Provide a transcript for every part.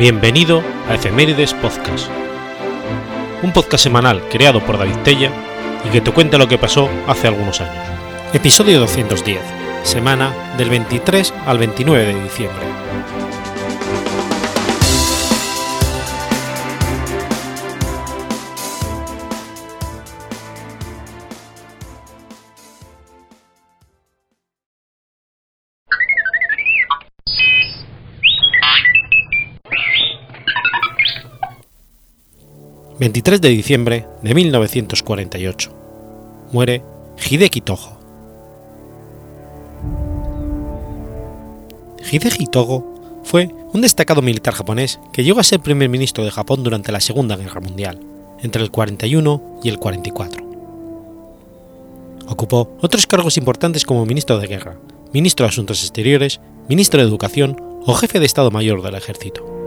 Bienvenido a Efemérides Podcast, un podcast semanal creado por David Tella y que te cuenta lo que pasó hace algunos años. Episodio 210, semana del 23 al 29 de diciembre. 23 de diciembre de 1948. Muere Hideki Tojo. Hideki Togo fue un destacado militar japonés que llegó a ser primer ministro de Japón durante la Segunda Guerra Mundial, entre el 41 y el 44. Ocupó otros cargos importantes como ministro de Guerra, ministro de Asuntos Exteriores, ministro de Educación o jefe de Estado Mayor del Ejército.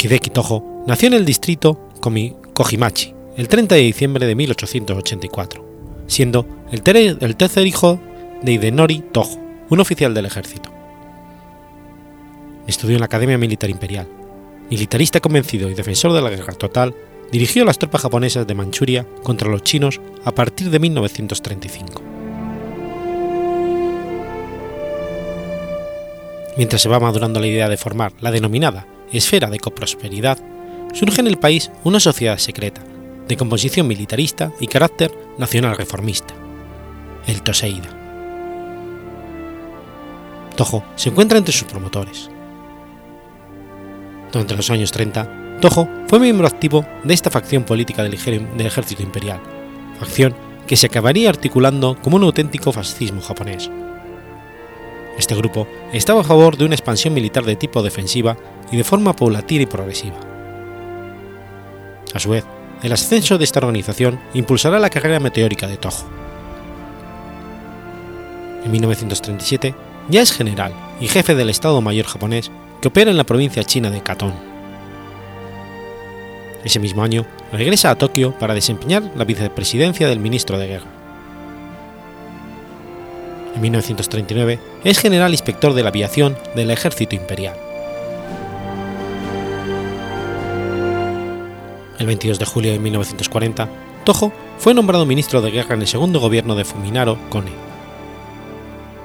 Hideki Tojo nació en el distrito Kojimachi el 30 de diciembre de 1884, siendo el, tercer hijo de Hidenori Tojo, un oficial del ejército. Estudió en la Academia Militar Imperial. Militarista convencido y defensor de la guerra total, dirigió las tropas japonesas de Manchuria contra los chinos a partir de 1935. Mientras se va madurando la idea de formar la denominada esfera de coprosperidad, surge en el país una sociedad secreta, de composición militarista y carácter nacional reformista, el Toseida. Tojo se encuentra entre sus promotores. Durante los años 30, Tojo fue miembro activo de esta facción política del ejército imperial, facción que se acabaría articulando como un auténtico fascismo japonés. Este grupo estaba a favor de una expansión militar de tipo defensiva y de forma paulatina y progresiva. A su vez, el ascenso de esta organización impulsará la carrera meteórica de Tojo. En 1937 ya es general y jefe del Estado Mayor japonés que opera en la provincia china de Katong. Ese mismo año regresa a Tokio para desempeñar la vicepresidencia del ministro de Guerra. En 1939 es general inspector de la aviación del Ejército Imperial. El 22 de julio de 1940, Tojo fue nombrado ministro de guerra en el segundo gobierno de Fuminaro Kone.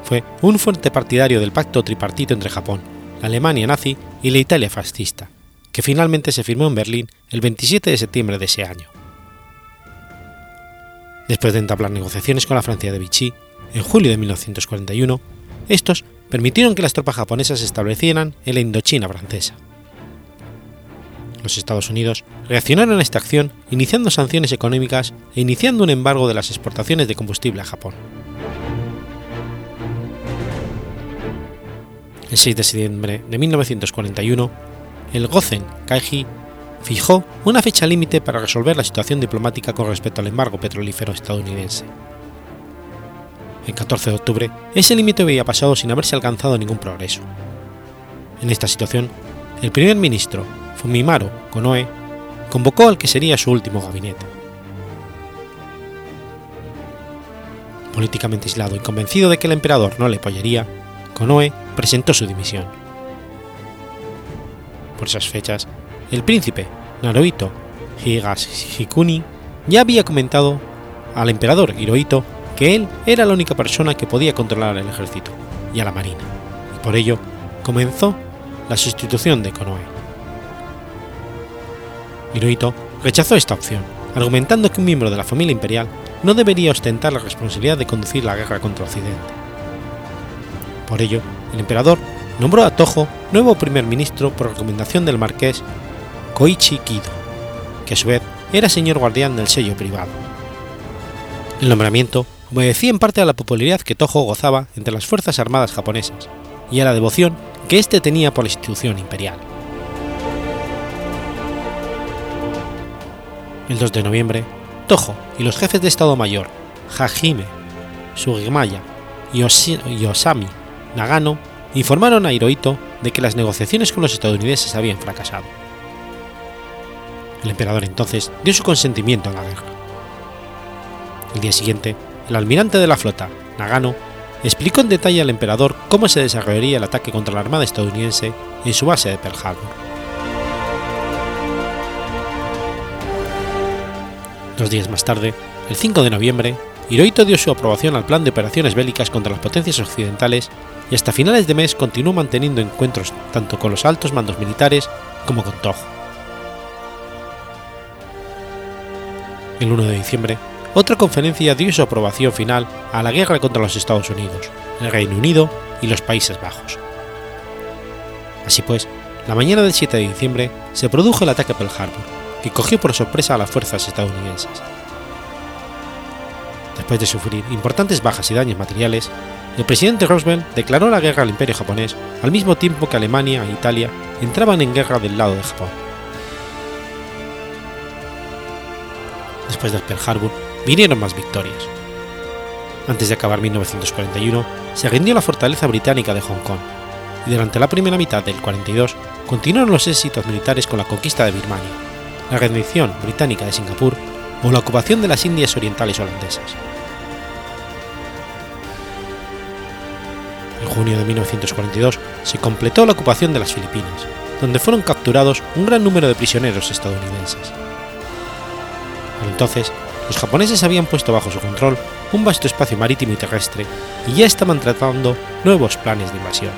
Fue un fuerte partidario del pacto tripartito entre Japón, la Alemania nazi y la Italia fascista, que finalmente se firmó en Berlín el 27 de septiembre de ese año. Después de entablar negociaciones con la Francia de Vichy, en julio de 1941, estos permitieron que las tropas japonesas se establecieran en la Indochina francesa. Los Estados Unidos reaccionaron a esta acción iniciando sanciones económicas e iniciando un embargo de las exportaciones de combustible a Japón. El 6 de septiembre de 1941, el Gozen Kaiji fijó una fecha límite para resolver la situación diplomática con respecto al embargo petrolífero estadounidense el 14 de octubre, ese límite había pasado sin haberse alcanzado ningún progreso. En esta situación, el primer ministro, Fumimaro Konoe, convocó al que sería su último gabinete. Políticamente aislado y convencido de que el emperador no le apoyaría, Konoe presentó su dimisión. Por esas fechas, el príncipe Naruhito Higashikuni ya había comentado al emperador Hirohito que él era la única persona que podía controlar el ejército y a la marina, y por ello comenzó la sustitución de Konoe. Hirohito rechazó esta opción, argumentando que un miembro de la familia imperial no debería ostentar la responsabilidad de conducir la guerra contra Occidente. Por ello, el emperador nombró a Tojo nuevo primer ministro por recomendación del marqués Koichi Kido, que a su vez era señor guardián del sello privado. El nombramiento obedecía en parte a la popularidad que Tojo gozaba entre las Fuerzas Armadas japonesas y a la devoción que éste tenía por la institución imperial. El 2 de noviembre, Tojo y los jefes de Estado Mayor, Hajime, Sugimaya y Osami Nagano informaron a Hirohito de que las negociaciones con los estadounidenses habían fracasado. El emperador entonces dio su consentimiento a la guerra. El día siguiente, el almirante de la flota, Nagano, explicó en detalle al emperador cómo se desarrollaría el ataque contra la Armada estadounidense en su base de Pearl Harbor. Dos días más tarde, el 5 de noviembre, Hirohito dio su aprobación al plan de operaciones bélicas contra las potencias occidentales y hasta finales de mes continuó manteniendo encuentros tanto con los altos mandos militares como con Tojo. El 1 de diciembre, otra conferencia dio su aprobación final a la guerra contra los Estados Unidos, el Reino Unido y los Países Bajos. Así pues, la mañana del 7 de diciembre se produjo el ataque a Pearl Harbor, que cogió por sorpresa a las fuerzas estadounidenses. Después de sufrir importantes bajas y daños materiales, el presidente Roosevelt declaró la guerra al Imperio japonés al mismo tiempo que Alemania e Italia entraban en guerra del lado de Japón. Después del Pearl Harbor vinieron más victorias. Antes de acabar 1941, se rindió la fortaleza británica de Hong Kong, y durante la primera mitad del 42 continuaron los éxitos militares con la conquista de Birmania, la rendición británica de Singapur o la ocupación de las Indias Orientales holandesas. En junio de 1942 se completó la ocupación de las Filipinas, donde fueron capturados un gran número de prisioneros estadounidenses. Entonces, los japoneses habían puesto bajo su control un vasto espacio marítimo y terrestre y ya estaban tratando nuevos planes de invasión.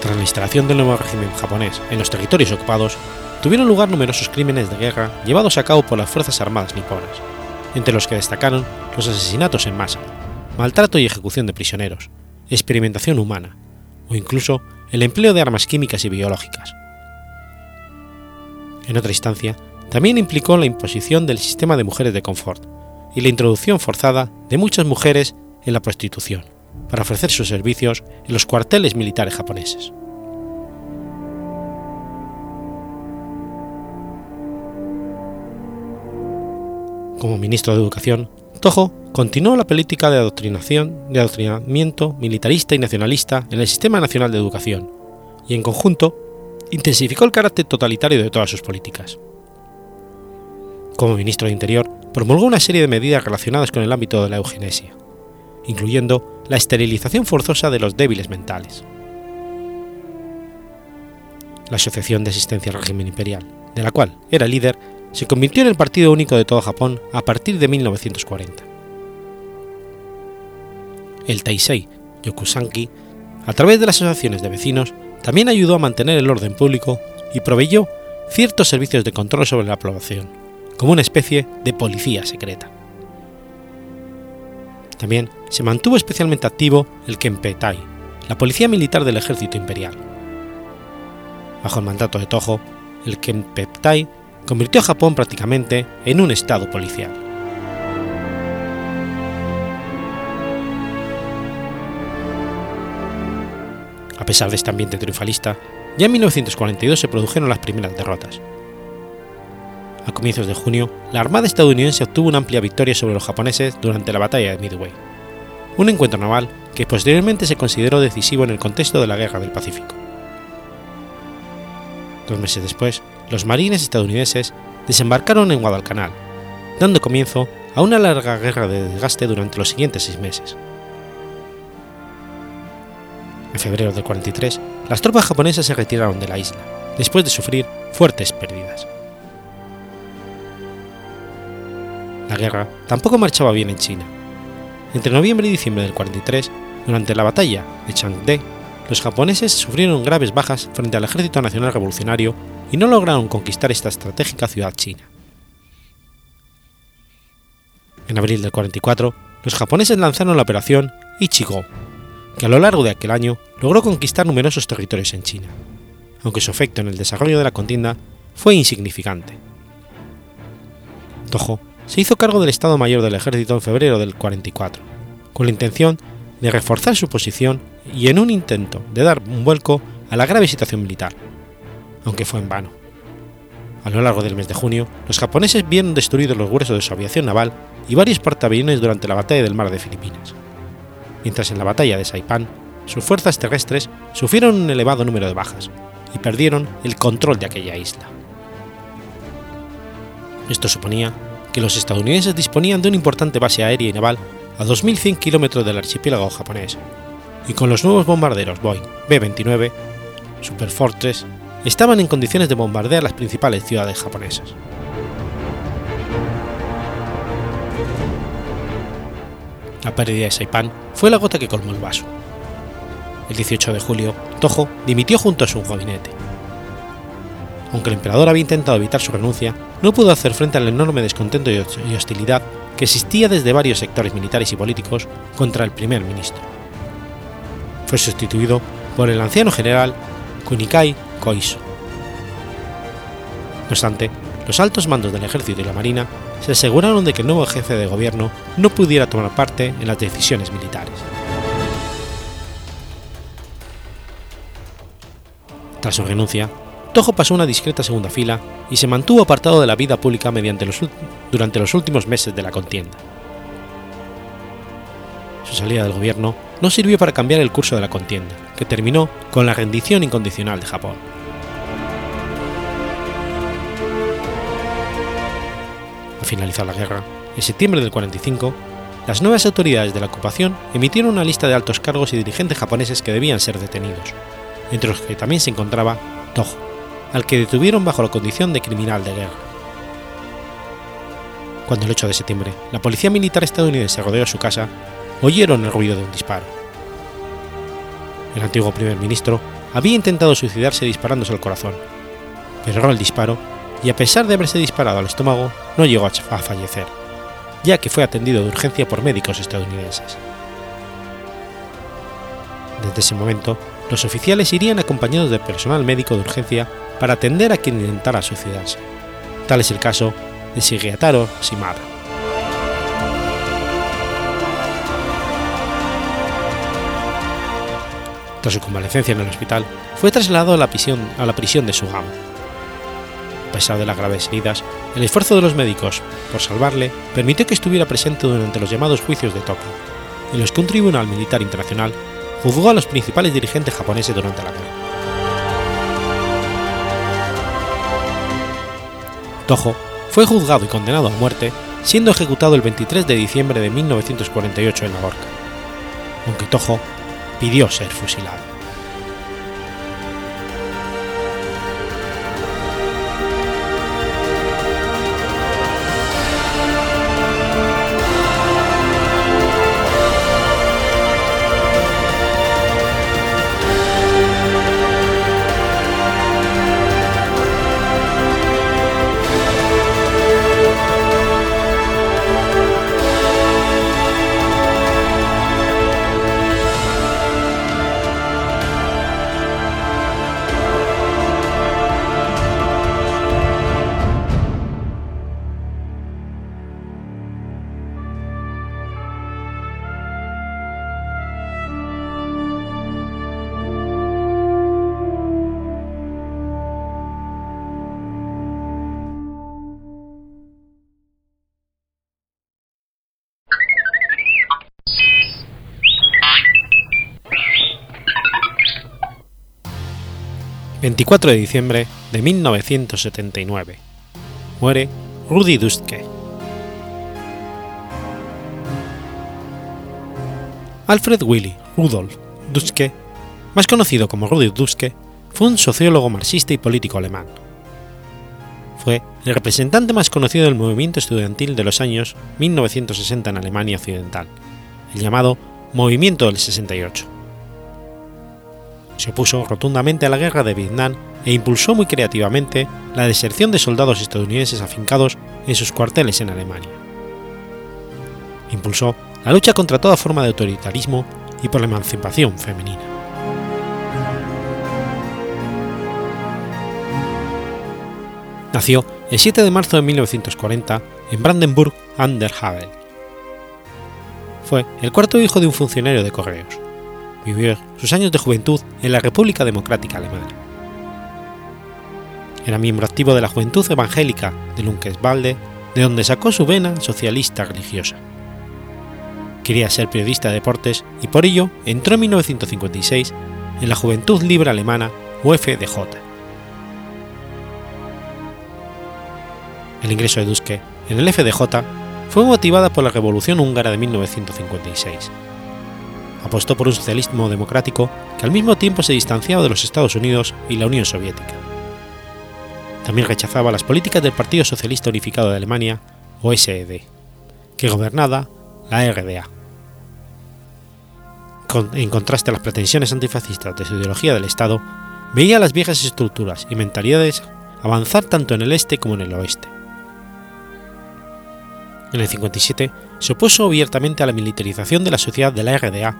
Tras la instalación del nuevo régimen japonés en los territorios ocupados, tuvieron lugar numerosos crímenes de guerra llevados a cabo por las Fuerzas Armadas niponas, entre los que destacaron los asesinatos en masa, maltrato y ejecución de prisioneros, experimentación humana, o incluso el empleo de armas químicas y biológicas. En otra instancia, también implicó la imposición del sistema de mujeres de confort y la introducción forzada de muchas mujeres en la prostitución para ofrecer sus servicios en los cuarteles militares japoneses. Como ministro de Educación, Toho continuó la política de adoctrinación, de adoctrinamiento militarista y nacionalista en el Sistema Nacional de Educación, y en conjunto intensificó el carácter totalitario de todas sus políticas. Como ministro de Interior, promulgó una serie de medidas relacionadas con el ámbito de la eugenesia, incluyendo la esterilización forzosa de los débiles mentales. La Asociación de Asistencia al Régimen Imperial, de la cual era líder, se convirtió en el partido único de todo Japón a partir de 1940. El Taisei Yokusanki, a través de las asociaciones de vecinos, también ayudó a mantener el orden público y proveyó ciertos servicios de control sobre la población, como una especie de policía secreta. También se mantuvo especialmente activo el Kenpetai, la policía militar del ejército imperial. Bajo el mandato de Toho, el Kenpetai convirtió a Japón prácticamente en un estado policial. A pesar de este ambiente triunfalista, ya en 1942 se produjeron las primeras derrotas. A comienzos de junio, la Armada estadounidense obtuvo una amplia victoria sobre los japoneses durante la batalla de Midway, un encuentro naval que posteriormente se consideró decisivo en el contexto de la Guerra del Pacífico. Dos meses después, los marines estadounidenses desembarcaron en Guadalcanal, dando comienzo a una larga guerra de desgaste durante los siguientes seis meses. En febrero del 43, las tropas japonesas se retiraron de la isla, después de sufrir fuertes pérdidas. La guerra tampoco marchaba bien en China. Entre noviembre y diciembre del 43, durante la batalla de Changde, los japoneses sufrieron graves bajas frente al Ejército Nacional Revolucionario y no lograron conquistar esta estratégica ciudad china. En abril del 44, los japoneses lanzaron la operación Ichigo, que a lo largo de aquel año logró conquistar numerosos territorios en China, aunque su efecto en el desarrollo de la contienda fue insignificante. Toho se hizo cargo del Estado Mayor del Ejército en febrero del 44, con la intención de reforzar su posición y en un intento de dar un vuelco a la grave situación militar, aunque fue en vano. A lo largo del mes de junio, los japoneses vieron destruidos los gruesos de su aviación naval y varios portaaviones durante la batalla del mar de Filipinas, mientras en la batalla de Saipan sus fuerzas terrestres sufrieron un elevado número de bajas y perdieron el control de aquella isla. Esto suponía que los estadounidenses disponían de una importante base aérea y naval a 2.100 kilómetros del archipiélago japonés, y con los nuevos bombarderos Boeing B-29 Super Fortress estaban en condiciones de bombardear las principales ciudades japonesas. La pérdida de Saipan fue la gota que colmó el vaso. El 18 de julio, Tojo dimitió junto a su gabinete. Aunque el emperador había intentado evitar su renuncia, no pudo hacer frente al enorme descontento y hostilidad que existía desde varios sectores militares y políticos contra el primer ministro. Fue sustituido por el anciano general Kunikai No obstante, los altos mandos del ejército y la marina se aseguraron de que el nuevo jefe de gobierno no pudiera tomar parte en las decisiones militares. Tras su renuncia, Tojo pasó una discreta segunda fila y se mantuvo apartado de la vida pública durante los últimos meses de la contienda. Su salida del gobierno no sirvió para cambiar el curso de la contienda, que terminó con la rendición incondicional de Japón. Finalizar la guerra, en septiembre del 45, las nuevas autoridades de la ocupación emitieron una lista de altos cargos y dirigentes japoneses que debían ser detenidos, entre los que también se encontraba Tojo, al que detuvieron bajo la condición de criminal de guerra. Cuando el 8 de septiembre la policía militar estadounidense rodeó su casa, oyeron el ruido de un disparo. El antiguo primer ministro había intentado suicidarse disparándose al corazón, pero el disparo y a pesar de haberse disparado al estómago, no llegó a fallecer, ya que fue atendido de urgencia por médicos estadounidenses. Desde ese momento, los oficiales irían acompañados de personal médico de urgencia para atender a quien intentara suicidarse. Tal es el caso de Shigetaro Shimada. Tras su convalecencia en el hospital, fue trasladado a la prisión, a la prisión de Sugamo. A pesar de las graves heridas, el esfuerzo de los médicos por salvarle permitió que estuviera presente durante los llamados juicios de Tokio, en los que un tribunal militar internacional juzgó a los principales dirigentes japoneses durante la guerra. Tojo fue juzgado y condenado a muerte, siendo ejecutado el 23 de diciembre de 1948 en la horca, aunque Tojo pidió ser fusilado. 24 de diciembre de 1979. Muere Rudy Dustke. Alfred Willy Rudolf Dustke, más conocido como Rudy Dustke, fue un sociólogo marxista y político alemán. Fue el representante más conocido del movimiento estudiantil de los años 1960 en Alemania Occidental, el llamado Movimiento del 68 se opuso rotundamente a la guerra de Vietnam e impulsó muy creativamente la deserción de soldados estadounidenses afincados en sus cuarteles en Alemania. Impulsó la lucha contra toda forma de autoritarismo y por la emancipación femenina. Nació el 7 de marzo de 1940 en Brandenburg an der Havel. Fue el cuarto hijo de un funcionario de correos vivió sus años de juventud en la República Democrática Alemana. Era miembro activo de la Juventud Evangélica de Lunkesvalde, de donde sacó su vena socialista religiosa. Quería ser periodista de deportes y por ello entró en 1956 en la Juventud Libre Alemana UFDJ. El ingreso de Duske en el FDJ fue motivada por la Revolución húngara de 1956. Apostó por un socialismo democrático que al mismo tiempo se distanciaba de los Estados Unidos y la Unión Soviética. También rechazaba las políticas del Partido Socialista Unificado de Alemania, o SED, que gobernaba la RDA. en contraste a las pretensiones antifascistas de su ideología del Estado, veía las viejas estructuras y mentalidades avanzar tanto en el este como en el oeste. En el 57 se opuso abiertamente a la militarización de la sociedad de la RDA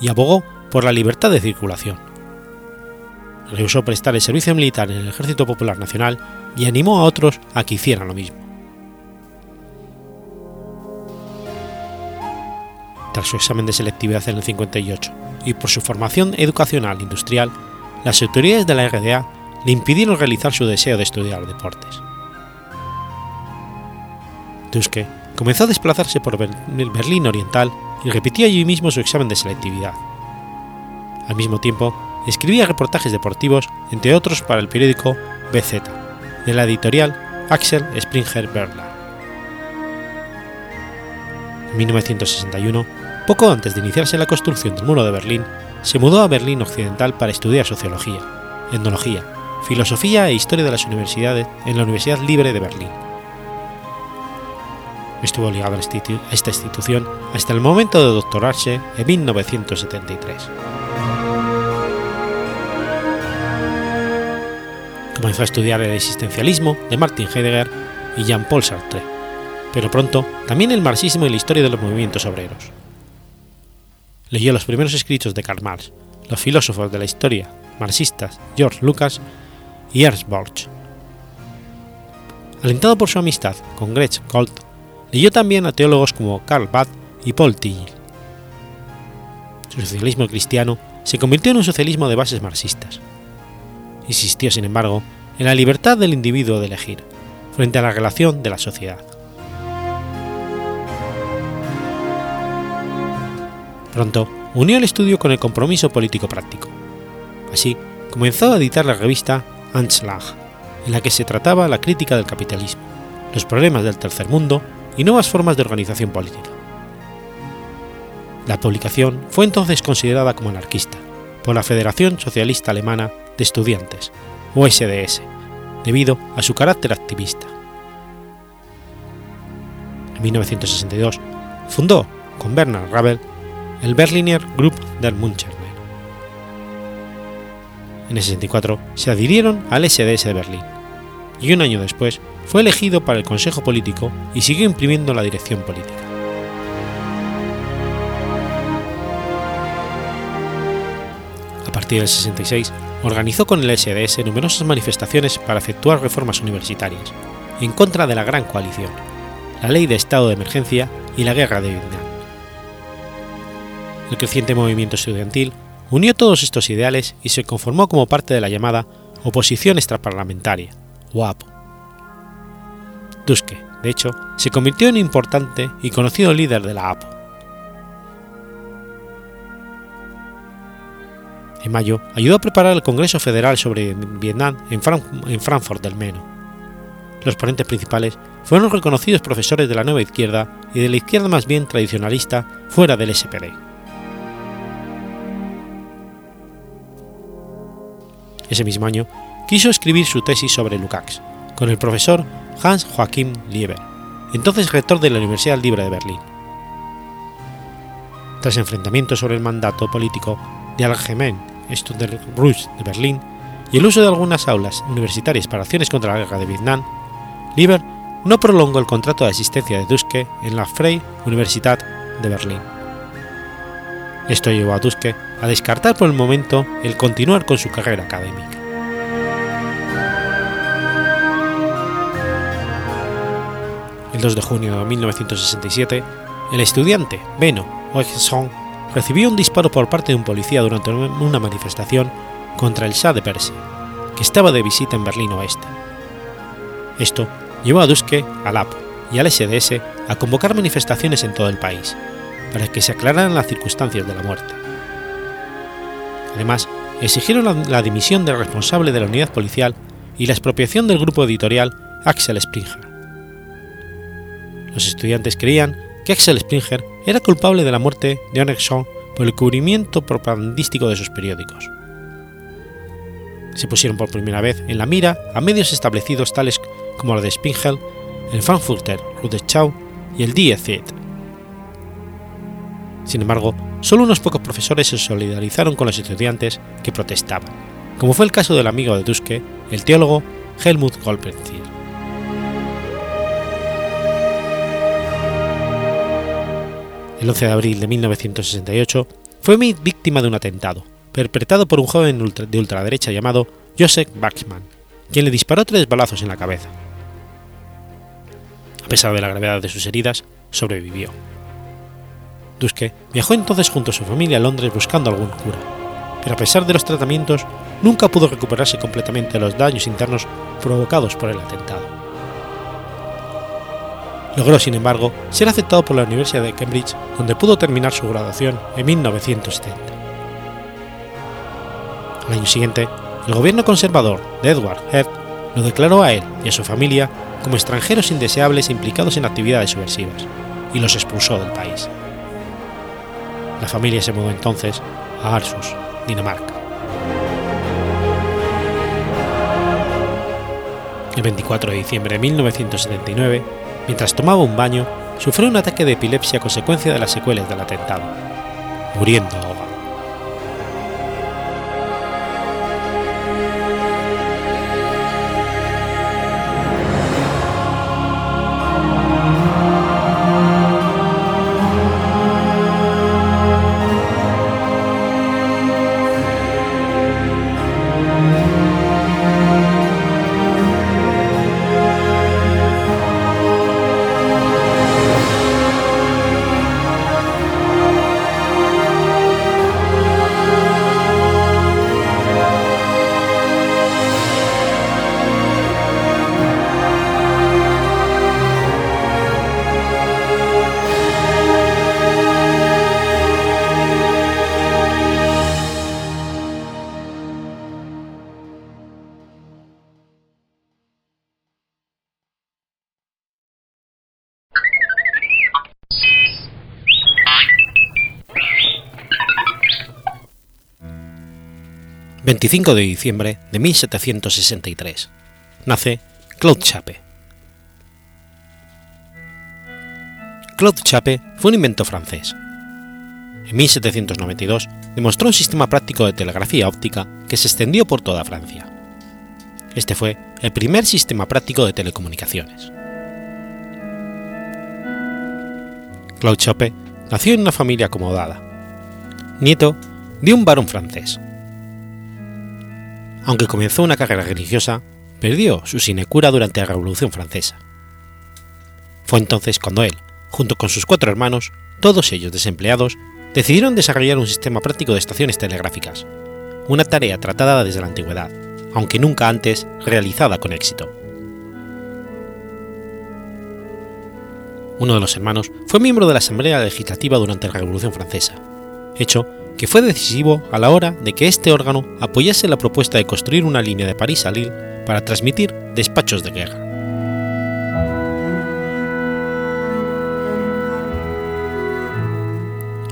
y abogó por la libertad de circulación. Rehusó prestar el servicio militar en el Ejército Popular Nacional y animó a otros a que hicieran lo mismo. Tras su examen de selectividad en el 58 y por su formación educacional industrial, las autoridades de la RDA le impidieron realizar su deseo de estudiar deportes. Duske comenzó a desplazarse por Berlín Oriental y repitió allí mismo su examen de selectividad. Al mismo tiempo, escribía reportajes deportivos, entre otros para el periódico BZ, de la editorial Axel Springer Verlag. En 1961, poco antes de iniciarse la construcción del muro de Berlín, se mudó a Berlín Occidental para estudiar sociología, etnología, filosofía e historia de las universidades en la Universidad Libre de Berlín. Estuvo ligado a esta institución hasta el momento de doctorarse en 1973. Comenzó a estudiar el existencialismo de Martin Heidegger y Jean-Paul Sartre, pero pronto también el marxismo y la historia de los movimientos obreros. Leyó los primeros escritos de Karl Marx, los filósofos de la historia marxistas George Lucas y Ernst Borch. Alentado por su amistad con Gretsch Kolt, leyó también a teólogos como Karl Barth y Paul Tillich. Su socialismo cristiano se convirtió en un socialismo de bases marxistas. Insistió, sin embargo, en la libertad del individuo de elegir, frente a la relación de la sociedad. Pronto unió el estudio con el compromiso político práctico. Así, comenzó a editar la revista Anschlag, en la que se trataba la crítica del capitalismo, los problemas del tercer mundo y nuevas formas de organización política. La publicación fue entonces considerada como anarquista por la Federación Socialista Alemana de Estudiantes, o SDS, debido a su carácter activista. En 1962 fundó, con Bernard Rabel, el Berliner Group der Münchner. En el 64 se adhirieron al SDS de Berlín, y un año después fue elegido para el Consejo Político y siguió imprimiendo la dirección política. A partir del 66, organizó con el SDS numerosas manifestaciones para efectuar reformas universitarias, en contra de la Gran Coalición, la Ley de Estado de Emergencia y la Guerra de Vietnam. El creciente movimiento estudiantil unió todos estos ideales y se conformó como parte de la llamada Oposición Extraparlamentaria, o APO. Duske, de hecho, se convirtió en importante y conocido líder de la APO. En mayo ayudó a preparar el Congreso Federal sobre Vietnam en, en Frankfurt del Meno. Los ponentes principales fueron reconocidos profesores de la nueva izquierda y de la izquierda más bien tradicionalista fuera del SPD. Ese mismo año quiso escribir su tesis sobre Lukács, con el profesor Hans Joachim Lieber, entonces rector de la Universidad Libre de Berlín. Tras enfrentamientos sobre el mandato político de Allgemeine Studentenrat de Berlín y el uso de algunas aulas universitarias para acciones contra la guerra de Vietnam, Lieber no prolongó el contrato de asistencia de Duske en la Freie Universität de Berlín. Esto llevó a Duske a descartar por el momento el continuar con su carrera académica. El 2 de junio de 1967, el estudiante Beno Oegesson recibió un disparo por parte de un policía durante una manifestación contra el Shah de Persia, que estaba de visita en Berlín Oeste. Esto llevó a Duske, al AP y al SDS a convocar manifestaciones en todo el país, para que se aclararan las circunstancias de la muerte. Además, exigieron la, la dimisión del responsable de la unidad policial y la expropiación del grupo editorial Axel Springer los estudiantes creían que Axel Springer era culpable de la muerte de Oleg Shaw por el cubrimiento propagandístico de sus periódicos. Se pusieron por primera vez en la mira a medios establecidos tales como los de Spiegel, el Frankfurter Rundschau y el Die Zeit. Sin embargo, solo unos pocos profesores se solidarizaron con los estudiantes que protestaban, como fue el caso del amigo de Duske, el teólogo Helmut Golpenziel. El 11 de abril de 1968 fue víctima de un atentado, perpetrado por un joven de ultraderecha llamado Joseph Bachmann, quien le disparó tres balazos en la cabeza. A pesar de la gravedad de sus heridas, sobrevivió. Duske viajó entonces junto a su familia a Londres buscando algún cura, pero a pesar de los tratamientos, nunca pudo recuperarse completamente de los daños internos provocados por el atentado. Logró, sin embargo, ser aceptado por la Universidad de Cambridge, donde pudo terminar su graduación en 1970. Al año siguiente, el gobierno conservador de Edward Heath lo declaró a él y a su familia como extranjeros indeseables implicados en actividades subversivas y los expulsó del país. La familia se mudó entonces a Aarhus, Dinamarca. El 24 de diciembre de 1979, mientras tomaba un baño, sufrió un ataque de epilepsia a consecuencia de las secuelas del atentado, muriendo 25 de diciembre de 1763. Nace Claude Chappe. Claude Chappe fue un invento francés. En 1792 demostró un sistema práctico de telegrafía óptica que se extendió por toda Francia. Este fue el primer sistema práctico de telecomunicaciones. Claude Chappe nació en una familia acomodada, nieto de un varón francés aunque comenzó una carrera religiosa, perdió su sinecura durante la Revolución Francesa. Fue entonces cuando él, junto con sus cuatro hermanos, todos ellos desempleados, decidieron desarrollar un sistema práctico de estaciones telegráficas, una tarea tratada desde la antigüedad, aunque nunca antes realizada con éxito. Uno de los hermanos fue miembro de la Asamblea Legislativa durante la Revolución Francesa, hecho que fue decisivo a la hora de que este órgano apoyase la propuesta de construir una línea de París a Lille para transmitir despachos de guerra.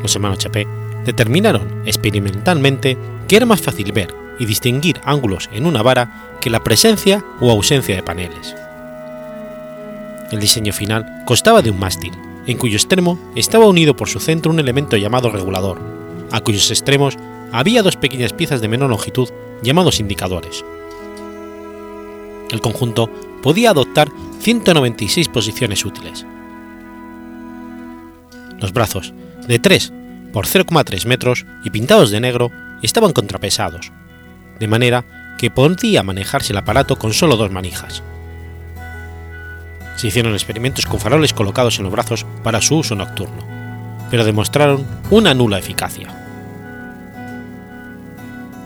Los hermanos Chapé determinaron experimentalmente que era más fácil ver y distinguir ángulos en una vara que la presencia o ausencia de paneles. El diseño final constaba de un mástil, en cuyo extremo estaba unido por su centro un elemento llamado regulador, a cuyos extremos había dos pequeñas piezas de menor longitud llamados indicadores. El conjunto podía adoptar 196 posiciones útiles. Los brazos, de 3 por 0,3 metros y pintados de negro, estaban contrapesados, de manera que podía manejarse el aparato con solo dos manijas. Se hicieron experimentos con faroles colocados en los brazos para su uso nocturno pero demostraron una nula eficacia.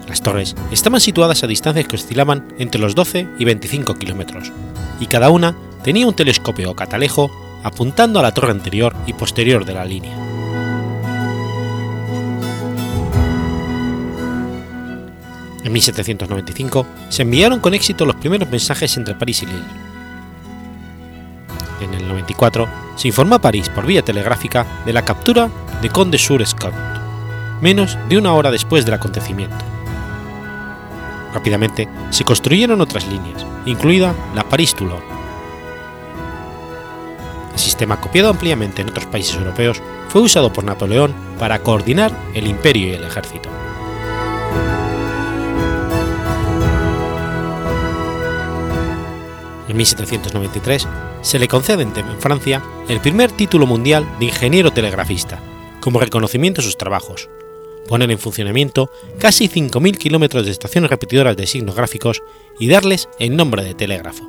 Las torres estaban situadas a distancias que oscilaban entre los 12 y 25 kilómetros, y cada una tenía un telescopio o catalejo apuntando a la torre anterior y posterior de la línea. En 1795 se enviaron con éxito los primeros mensajes entre París y Lille. En el 94 se informó a París por vía telegráfica de la captura de Conde sur Scott, menos de una hora después del acontecimiento. Rápidamente se construyeron otras líneas, incluida la París-Toulon. El sistema copiado ampliamente en otros países europeos fue usado por Napoleón para coordinar el imperio y el ejército. En 1793 se le concede en Francia el primer título mundial de ingeniero telegrafista, como reconocimiento a sus trabajos, poner en funcionamiento casi 5.000 kilómetros de estaciones repetidoras de signos gráficos y darles el nombre de telégrafo.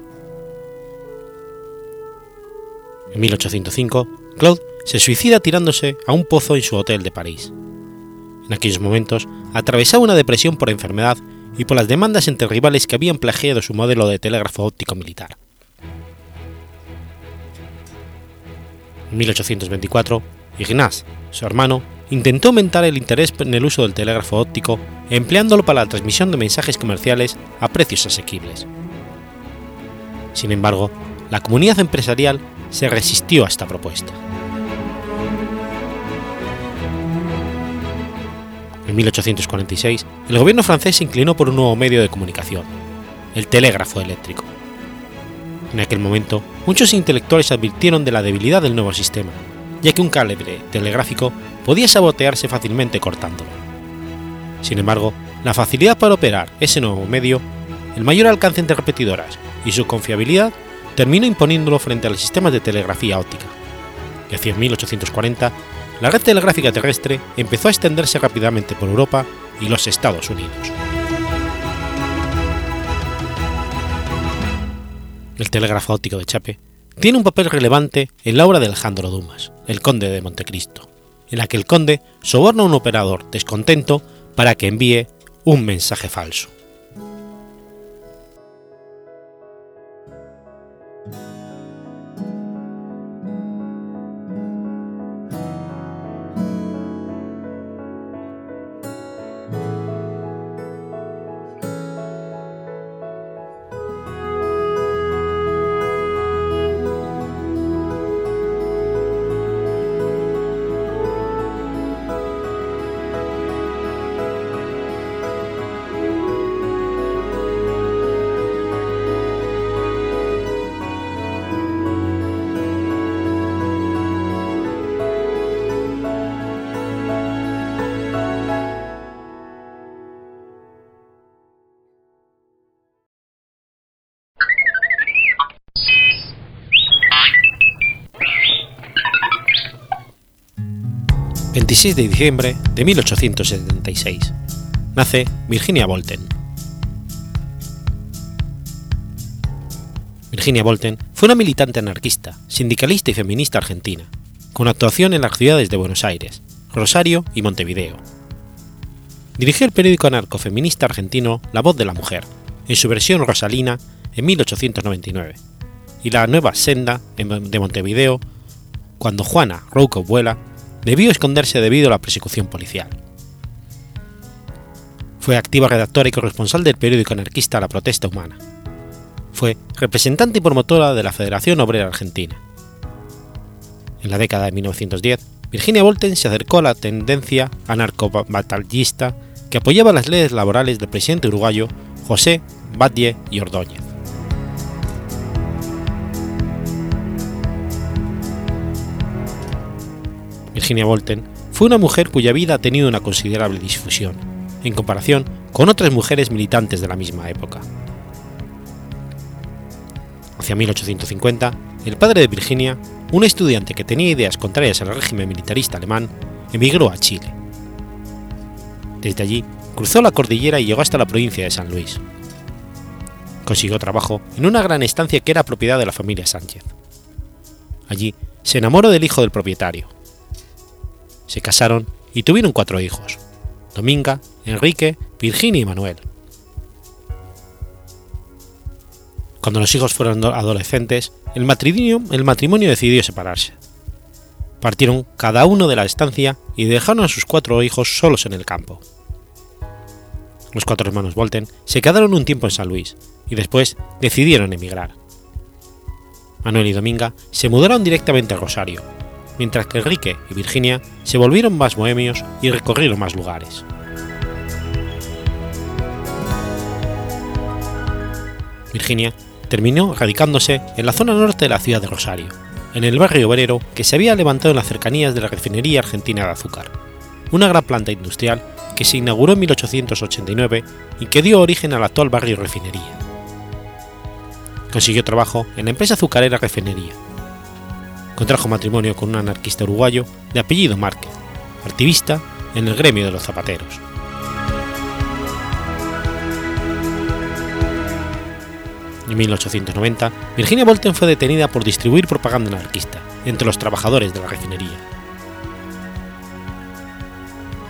En 1805, Claude se suicida tirándose a un pozo en su hotel de París. En aquellos momentos atravesaba una depresión por enfermedad y por las demandas entre rivales que habían plagiado su modelo de telégrafo óptico militar. En 1824, Ignace, su hermano, intentó aumentar el interés en el uso del telégrafo óptico empleándolo para la transmisión de mensajes comerciales a precios asequibles. Sin embargo, la comunidad empresarial se resistió a esta propuesta. En 1846, el gobierno francés se inclinó por un nuevo medio de comunicación, el telégrafo eléctrico. En aquel momento, muchos intelectuales advirtieron de la debilidad del nuevo sistema, ya que un calibre telegráfico podía sabotearse fácilmente cortándolo. Sin embargo, la facilidad para operar ese nuevo medio, el mayor alcance entre repetidoras y su confiabilidad terminó imponiéndolo frente a los sistemas de telegrafía óptica, hacia 1840 la red telegráfica terrestre empezó a extenderse rápidamente por Europa y los Estados Unidos. El telégrafo óptico de Chape tiene un papel relevante en la obra de Alejandro Dumas, el conde de Montecristo, en la que el conde soborna a un operador descontento para que envíe un mensaje falso. 26 de diciembre de 1876. Nace Virginia Bolten. Virginia Bolten fue una militante anarquista, sindicalista y feminista argentina, con actuación en las ciudades de Buenos Aires, Rosario y Montevideo. Dirigió el periódico anarcofeminista argentino La Voz de la Mujer, en su versión rosalina, en 1899, y La Nueva Senda de Montevideo, cuando Juana Rouco Vuela debió esconderse debido a la persecución policial. Fue activa redactora y corresponsal del periódico anarquista La Protesta Humana. Fue representante y promotora de la Federación Obrera Argentina. En la década de 1910, Virginia Volten se acercó a la tendencia anarcobatallista que apoyaba las leyes laborales del presidente uruguayo José Batlle y Ordóñez. Virginia Bolten fue una mujer cuya vida ha tenido una considerable difusión, en comparación con otras mujeres militantes de la misma época. Hacia 1850, el padre de Virginia, un estudiante que tenía ideas contrarias al régimen militarista alemán, emigró a Chile. Desde allí, cruzó la cordillera y llegó hasta la provincia de San Luis. Consiguió trabajo en una gran estancia que era propiedad de la familia Sánchez. Allí se enamoró del hijo del propietario, se casaron y tuvieron cuatro hijos, Dominga, Enrique, Virginia y Manuel. Cuando los hijos fueron adolescentes, el matrimonio, decidió separarse. Partieron cada uno de la estancia y dejaron a sus cuatro hijos solos en el campo. Los cuatro hermanos Volten se quedaron un tiempo en San Luis y después decidieron emigrar. Manuel y Dominga se mudaron directamente a Rosario, mientras que Enrique y Virginia se volvieron más bohemios y recorrieron más lugares. Virginia terminó radicándose en la zona norte de la ciudad de Rosario, en el barrio obrero que se había levantado en las cercanías de la refinería argentina de azúcar, una gran planta industrial que se inauguró en 1889 y que dio origen al actual barrio refinería. Consiguió trabajo en la empresa azucarera Refinería. Contrajo matrimonio con un anarquista uruguayo de apellido Márquez, activista en el gremio de los zapateros. En 1890, Virginia Bolten fue detenida por distribuir propaganda anarquista entre los trabajadores de la refinería.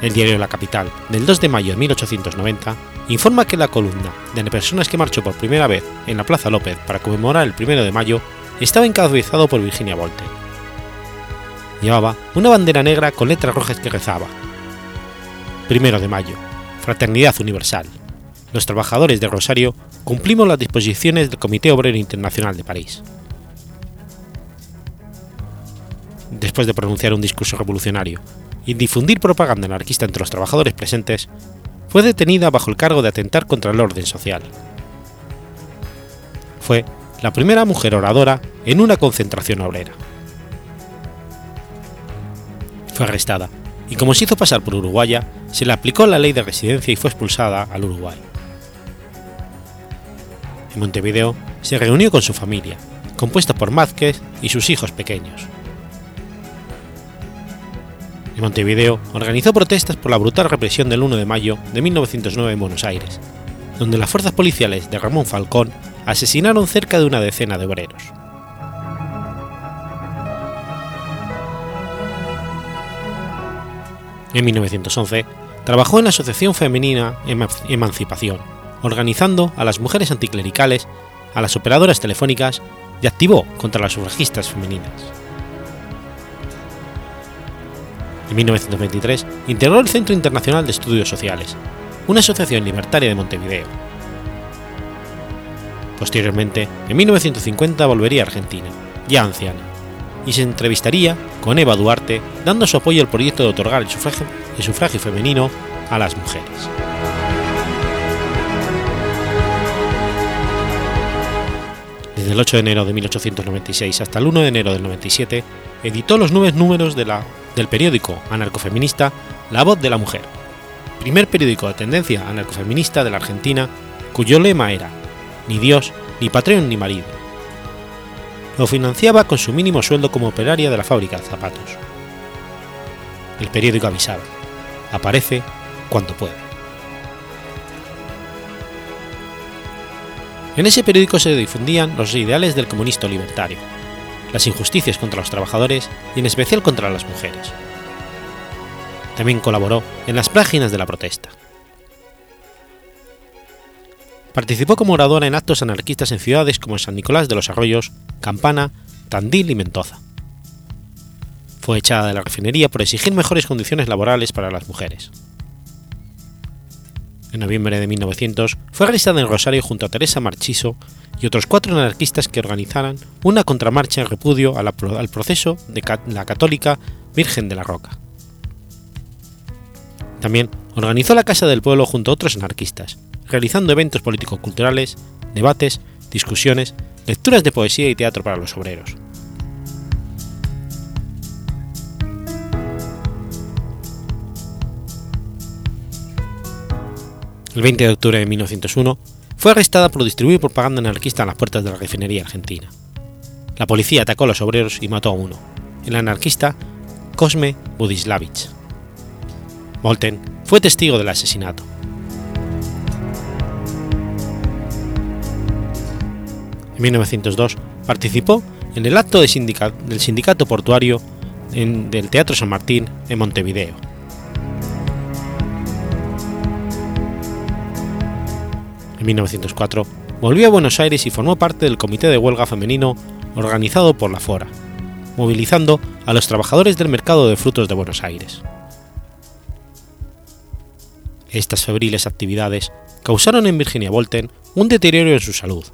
El diario La Capital, del 2 de mayo de 1890, informa que la columna de personas que marchó por primera vez en la Plaza López para conmemorar el 1 de mayo estaba encabezado por Virginia Volte. Llevaba una bandera negra con letras rojas que rezaba: 1 de mayo, Fraternidad Universal. Los trabajadores de Rosario cumplimos las disposiciones del Comité Obrero Internacional de París. Después de pronunciar un discurso revolucionario y difundir propaganda anarquista entre los trabajadores presentes, fue detenida bajo el cargo de atentar contra el orden social. Fue la primera mujer oradora en una concentración obrera. Fue arrestada y como se hizo pasar por uruguaya, se le aplicó la ley de residencia y fue expulsada al Uruguay. En Montevideo se reunió con su familia, compuesta por Mázquez y sus hijos pequeños. En Montevideo organizó protestas por la brutal represión del 1 de mayo de 1909 en Buenos Aires, donde las fuerzas policiales de Ramón Falcón asesinaron cerca de una decena de obreros. En 1911, trabajó en la Asociación Femenina Emancipación, organizando a las mujeres anticlericales, a las operadoras telefónicas y activó contra las sufragistas femeninas. En 1923 integró el Centro Internacional de Estudios Sociales, una asociación libertaria de Montevideo. Posteriormente, en 1950 volvería a Argentina, ya anciana, y se entrevistaría con Eva Duarte dando su apoyo al proyecto de otorgar el sufragio, femenino a las mujeres. Desde el 8 de enero de 1896 hasta el 1 de enero del 97, editó los nueve números de la del periódico anarcofeminista La Voz de la Mujer, primer periódico de tendencia anarcofeminista de la Argentina, cuyo lema era Ni Dios, ni patrón, ni marido. Lo financiaba con su mínimo sueldo como operaria de la fábrica de zapatos. El periódico avisaba, aparece cuando pueda. En ese periódico se difundían los ideales del comunista libertario, las injusticias contra los trabajadores y en especial contra las mujeres. También colaboró en las páginas de la protesta. Participó como oradora en actos anarquistas en ciudades como San Nicolás de los Arroyos, Campana, Tandil y Mendoza. Fue echada de la refinería por exigir mejores condiciones laborales para las mujeres. En noviembre de 1900 fue arrestada en Rosario junto a Teresa Marchiso y otros cuatro anarquistas que organizaran una contramarcha en repudio al proceso de la católica Virgen de la Roca. También organizó la Casa del Pueblo junto a otros anarquistas, realizando eventos político-culturales, debates, discusiones, lecturas de poesía y teatro para los obreros. El 20 de octubre de 1901 fue arrestada por distribuir propaganda anarquista en las puertas de la refinería argentina. La policía atacó a los obreros y mató a uno, el anarquista Cosme Budislavich. Molten fue testigo del asesinato. En 1902 participó en el acto del sindicato portuario del Teatro San Martín en Montevideo En 1904 volvió a Buenos Aires y formó parte del Comité de Huelga Femenino organizado por la Fora, movilizando a los trabajadores del mercado de frutos de Buenos Aires. Estas febriles actividades causaron en Virginia Bolten un deterioro en su salud.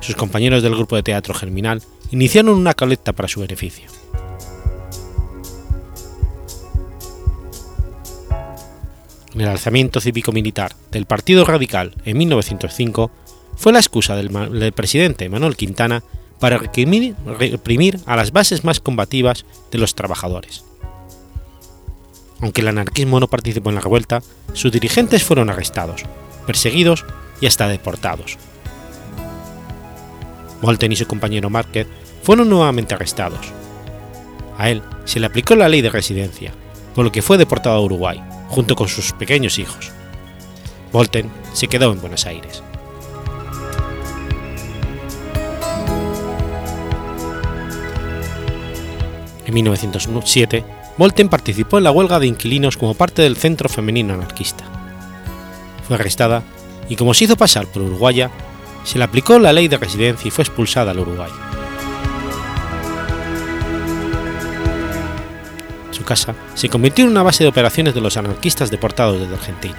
sus compañeros del grupo de teatro Germinal iniciaron una colecta para su beneficio. En el alzamiento cívico-militar del Partido Radical en 1905 fue la excusa del, presidente Manuel Quintana para reprimir a las bases más combativas de los trabajadores. Aunque el anarquismo no participó en la revuelta, sus dirigentes fueron arrestados, perseguidos y hasta deportados. Molten y su compañero Márquez fueron nuevamente arrestados. A él se le aplicó la ley de residencia, por lo que fue deportado a Uruguay, junto con sus pequeños hijos. Volten se quedó en Buenos Aires. En 1907, Volten participó en la huelga de inquilinos como parte del Centro Femenino Anarquista. Fue arrestada y como se hizo pasar por uruguaya, se le aplicó la ley de residencia y fue expulsada al Uruguay. Su casa se convirtió en una base de operaciones de los anarquistas deportados desde Argentina.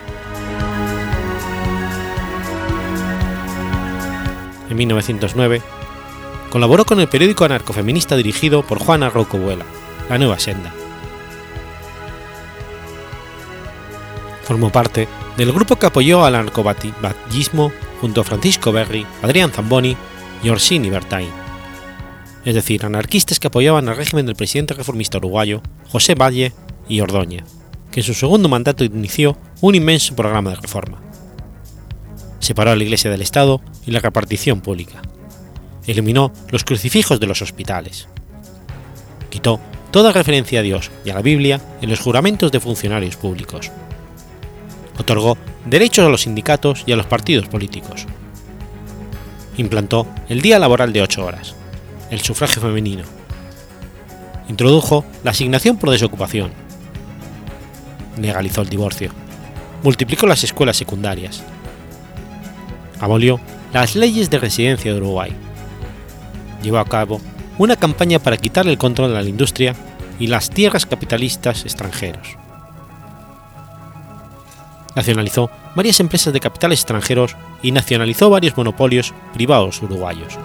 En 1909, colaboró con el periódico anarcofeminista dirigido por Juana Buela, La Nueva Senda. Formó parte del grupo que apoyó al anarcobatismo junto a Francisco Berri, Adrián Zamboni y Orsini Bertain, es decir, anarquistas que apoyaban al régimen del presidente reformista uruguayo José Valle y Ordóñez, que en su segundo mandato inició un inmenso programa de reforma. Separó a la Iglesia del Estado y la repartición pública eliminó los crucifijos de los hospitales. Quitó toda referencia a Dios y a la Biblia en los juramentos de funcionarios públicos. Otorgó derechos a los sindicatos y a los partidos políticos. Implantó el día laboral de 8 horas, el sufragio femenino. Introdujo la asignación por desocupación. Legalizó el divorcio. Multiplicó las escuelas secundarias. Abolió las leyes de residencia de Uruguay llevó a cabo una campaña para quitar el control de la industria y las tierras capitalistas extranjeros. Nacionalizó varias empresas de capitales extranjeros y nacionalizó varios monopolios privados uruguayos.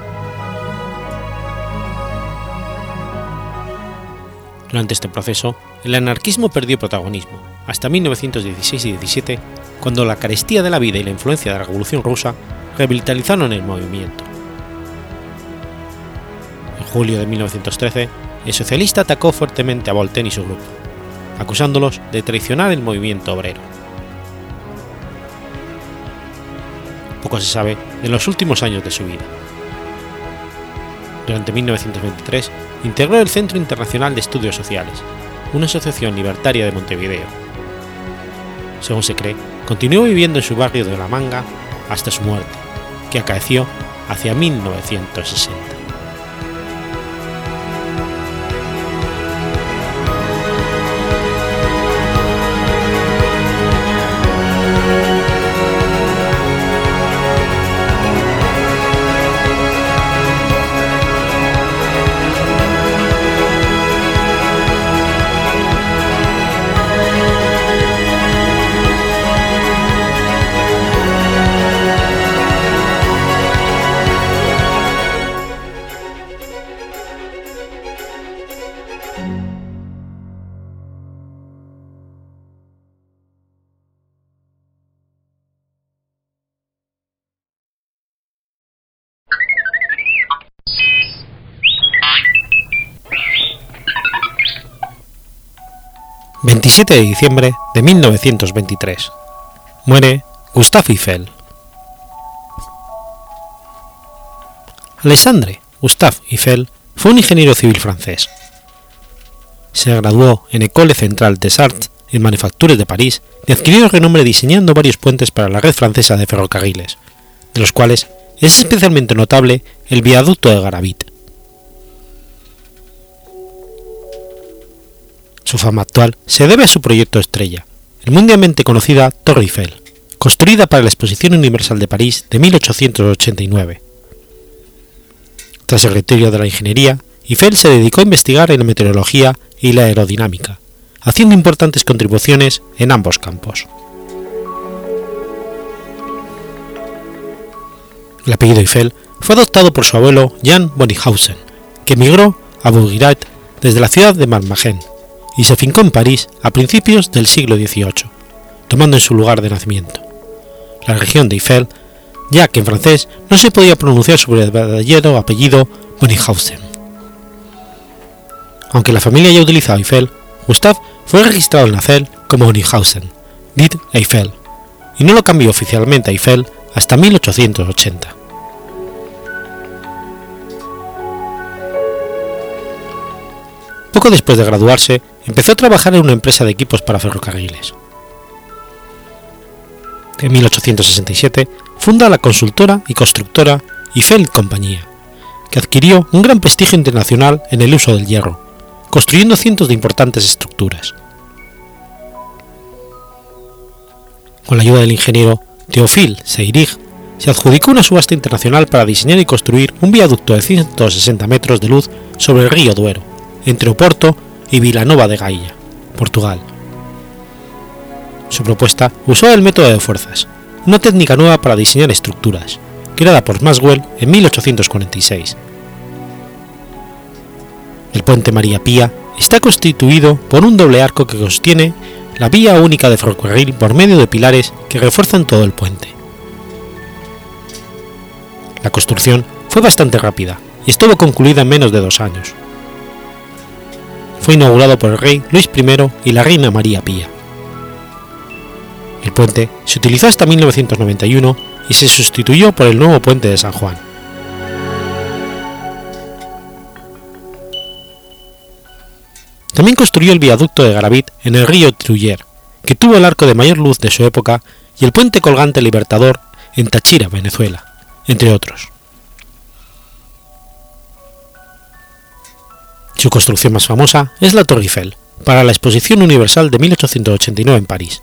Durante este proceso, el anarquismo perdió protagonismo, hasta 1916 y 17, cuando la carestía de la vida y la influencia de la Revolución rusa revitalizaron el movimiento julio de 1913, el socialista atacó fuertemente a Voltaire y su grupo, acusándolos de traicionar el movimiento obrero. Poco se sabe de los últimos años de su vida. Durante 1923 integró el Centro Internacional de Estudios Sociales, una asociación libertaria de Montevideo. Según se cree, continuó viviendo en su barrio de La Manga hasta su muerte, que acaeció hacia 1960. 27 de diciembre de 1923. Muere Gustave Eiffel. Alexandre Gustave Eiffel fue un ingeniero civil francés. Se graduó en École Centrale des Arts en Manufactures de París y adquirió renombre diseñando varios puentes para la red francesa de ferrocarriles, de los cuales es especialmente notable el viaducto de Garabit. Su fama actual se debe a su proyecto estrella, el mundialmente conocida Torre Eiffel, construida para la Exposición Universal de París de 1889. Tras el retiro de la ingeniería, Eiffel se dedicó a investigar en la meteorología y la aerodinámica, haciendo importantes contribuciones en ambos campos. El apellido Eiffel fue adoptado por su abuelo Jan Bonihausen, que emigró a Bouguerat desde la ciudad de Marmagen y se afincó en París a principios del siglo XVIII, tomando en su lugar de nacimiento, la región de Eiffel, ya que en francés no se podía pronunciar su verdadero apellido Bonihausen. Aunque la familia ya utilizaba Eiffel, Gustave fue registrado en la CEL como Bonihausen, dit Eiffel, y no lo cambió oficialmente a Eiffel hasta 1880. Poco después de graduarse, empezó a trabajar en una empresa de equipos para ferrocarriles. En 1867 funda la consultora y constructora Eiffel Compañía, que adquirió un gran prestigio internacional en el uso del hierro, construyendo cientos de importantes estructuras. Con la ayuda del ingeniero Théophile Seyrig, se adjudicó una subasta internacional para diseñar y construir un viaducto de 160 metros de luz sobre el río Duero, entre Oporto y Vilanova de Gaia, Portugal. Su propuesta usó el método de fuerzas, una técnica nueva para diseñar estructuras, creada por Maxwell en 1846. El puente María Pía está constituido por un doble arco que sostiene la vía única de ferrocarril por medio de pilares que refuerzan todo el puente. La construcción fue bastante rápida y estuvo concluida en menos de dos años. Fue inaugurado por el rey Luis I y la reina María Pía. El puente se utilizó hasta 1991 y se sustituyó por el nuevo puente de San Juan. También construyó el viaducto de Garavit en el río Truller, que tuvo el arco de mayor luz de su época, y el puente colgante Libertador en Táchira, Venezuela, entre otros. Su construcción más famosa es la Torre Eiffel, para la Exposición Universal de 1889 en París.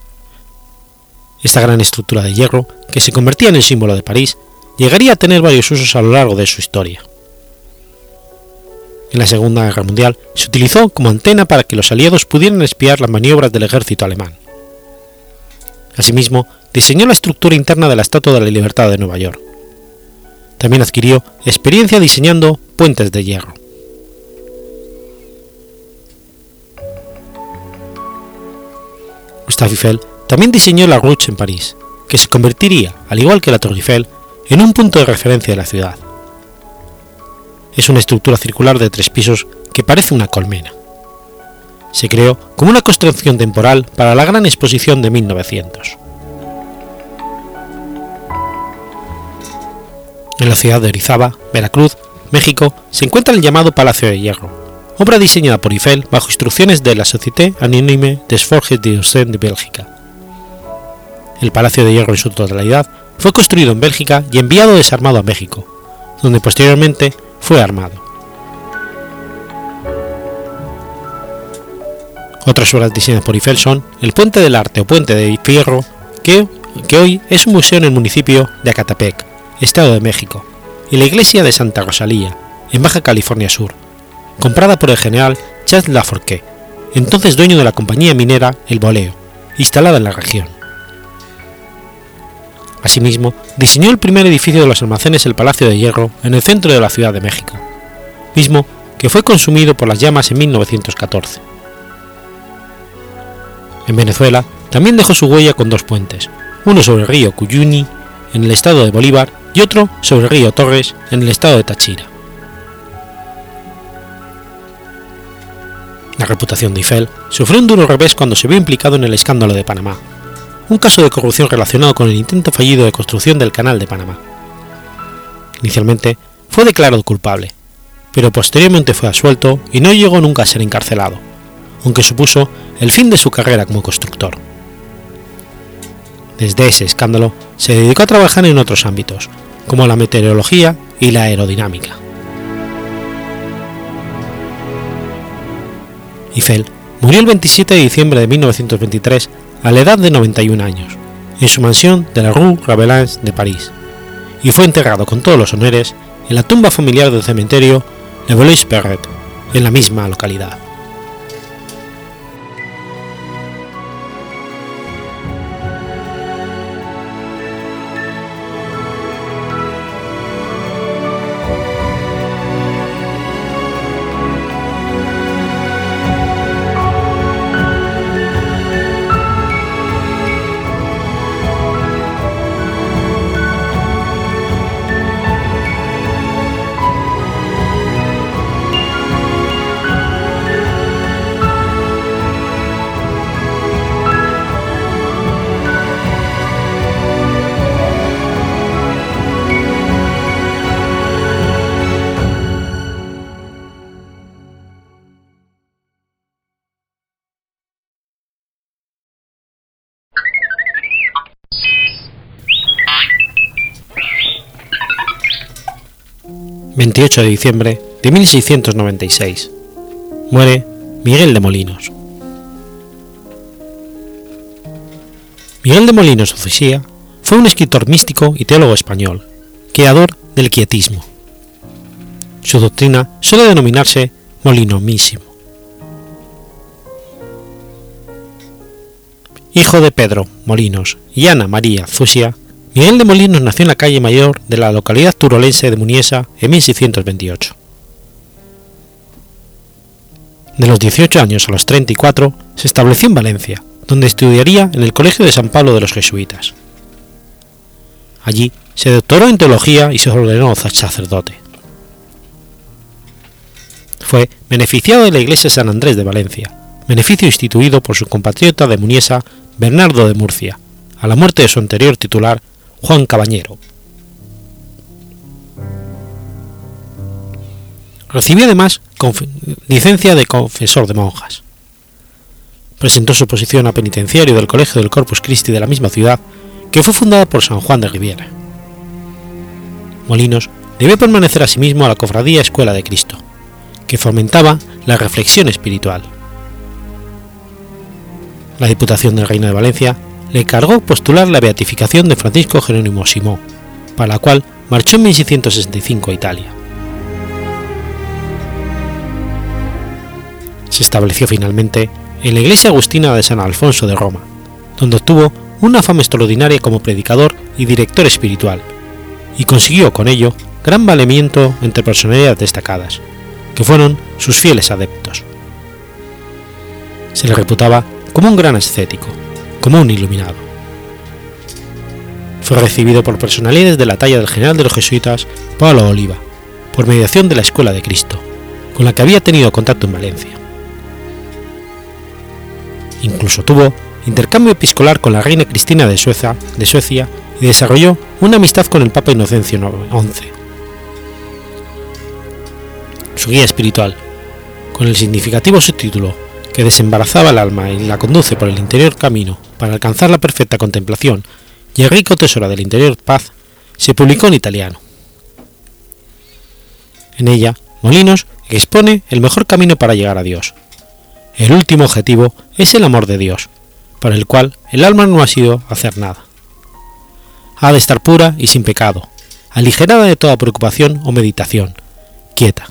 Esta gran estructura de hierro, que se convertía en el símbolo de París, llegaría a tener varios usos a lo largo de su historia. En la Segunda Guerra Mundial se utilizó como antena para que los aliados pudieran espiar las maniobras del ejército alemán. Asimismo, diseñó la estructura interna de la Estatua de la Libertad de Nueva York. También adquirió experiencia diseñando puentes de hierro. Gustave Eiffel también diseñó la Rouge en París, que se convertiría, al igual que la Torre Eiffel, en un punto de referencia de la ciudad es una estructura circular de tres pisos que parece una colmena. Se creó como una construcción temporal para la Gran Exposición de 1900. En la ciudad de Orizaba, Veracruz, México, se encuentra el llamado Palacio de Hierro, obra diseñada por Eiffel bajo instrucciones de la Société Anonyme des Forges de de Bélgica. El Palacio de Hierro en su totalidad fue construido en Bélgica y enviado desarmado a México, donde posteriormente fue armado. Otras obras diseñadas por Eiffel son el Puente del Arte o Puente de Fierro, que, que hoy es un museo en el municipio de Acatepec, Estado de México, y la iglesia de Santa Rosalía, en Baja California Sur, comprada por el general Charles Laforquet, entonces dueño de la compañía minera El Boleo, instalada en la región. Asimismo, diseñó el primer edificio de los almacenes El Palacio de Hierro en el centro de la Ciudad de México, mismo que fue consumido por las llamas en 1914. En Venezuela también dejó su huella con dos puentes, uno sobre el río Cuyuni en el estado de Bolívar y otro sobre el río Torres en el estado de Táchira. La reputación de Eiffel sufrió un duro revés cuando se vio implicado en el escándalo de Panamá, un caso de corrupción relacionado con el intento fallido de construcción del Canal de Panamá. Inicialmente fue declarado culpable, pero posteriormente fue absuelto y no llegó nunca a ser encarcelado, aunque supuso el fin de su carrera como constructor. Desde ese escándalo se dedicó a trabajar en otros ámbitos, como la meteorología y la aerodinámica. Eiffel murió el 27 de diciembre de 1923 a la edad de 91 años, en su mansión de la Rue Rabelais de París, y fue enterrado con todos los honores en la tumba familiar del cementerio de Villers-Perret, en la misma localidad. 28 de diciembre de 1696. Muere Miguel de Molinos. Miguel de Molinos Ofisía fue un escritor místico y teólogo español, creador del quietismo. Su doctrina suele denominarse molinomísimo. Hijo de Pedro Molinos y Ana María Fusia, Miguel de Molinos nació en la calle Mayor de la localidad turolense de Muniesa en 1628. De los 18 años a los 34 se estableció en Valencia, donde estudiaría en el Colegio de San Pablo de los Jesuitas. Allí se doctoró en teología y se ordenó sacerdote. Fue beneficiado de la iglesia San Andrés de Valencia, beneficio instituido por su compatriota de Muniesa, Bernardo de Murcia, a la muerte de su anterior titular, Juan Cabañero. Recibió además licencia de confesor de monjas. Presentó su oposición a penitenciario del Colegio del Corpus Christi de la misma ciudad, que fue fundada por San Juan de Riviera. Molinos debió permanecer asimismo a la Cofradía Escuela de Cristo, que fomentaba la reflexión espiritual. La Diputación del Reino de Valencia le cargó postular la beatificación de Francisco Jerónimo Simó, para la cual marchó en 1665 a Italia. Se estableció finalmente en la iglesia agustina de San Alfonso de Roma, donde obtuvo una fama extraordinaria como predicador y director espiritual, y consiguió con ello gran valimiento entre personalidades destacadas, que fueron sus fieles adeptos. Se le reputaba como un gran ascético, como un iluminado. Fue recibido por personalidades de la talla del general de los jesuitas Pablo Oliva, por mediación de la Escuela de Cristo, con la que había tenido contacto en Valencia. Incluso tuvo intercambio episcolar con la reina Cristina de Suecia, de Suecia y desarrolló una amistad con el Papa Inocencio XI. Su guía espiritual, con el significativo subtítulo que desembarazaba el alma y la conduce por el interior camino para alcanzar la perfecta contemplación y el rico tesoro del interior paz, se publicó en italiano. En ella, Molinos expone el mejor camino para llegar a Dios. El último objetivo es el amor de Dios, para el cual el alma no ha sido hacer nada. Ha de estar pura y sin pecado, aligerada de toda preocupación o meditación, quieta.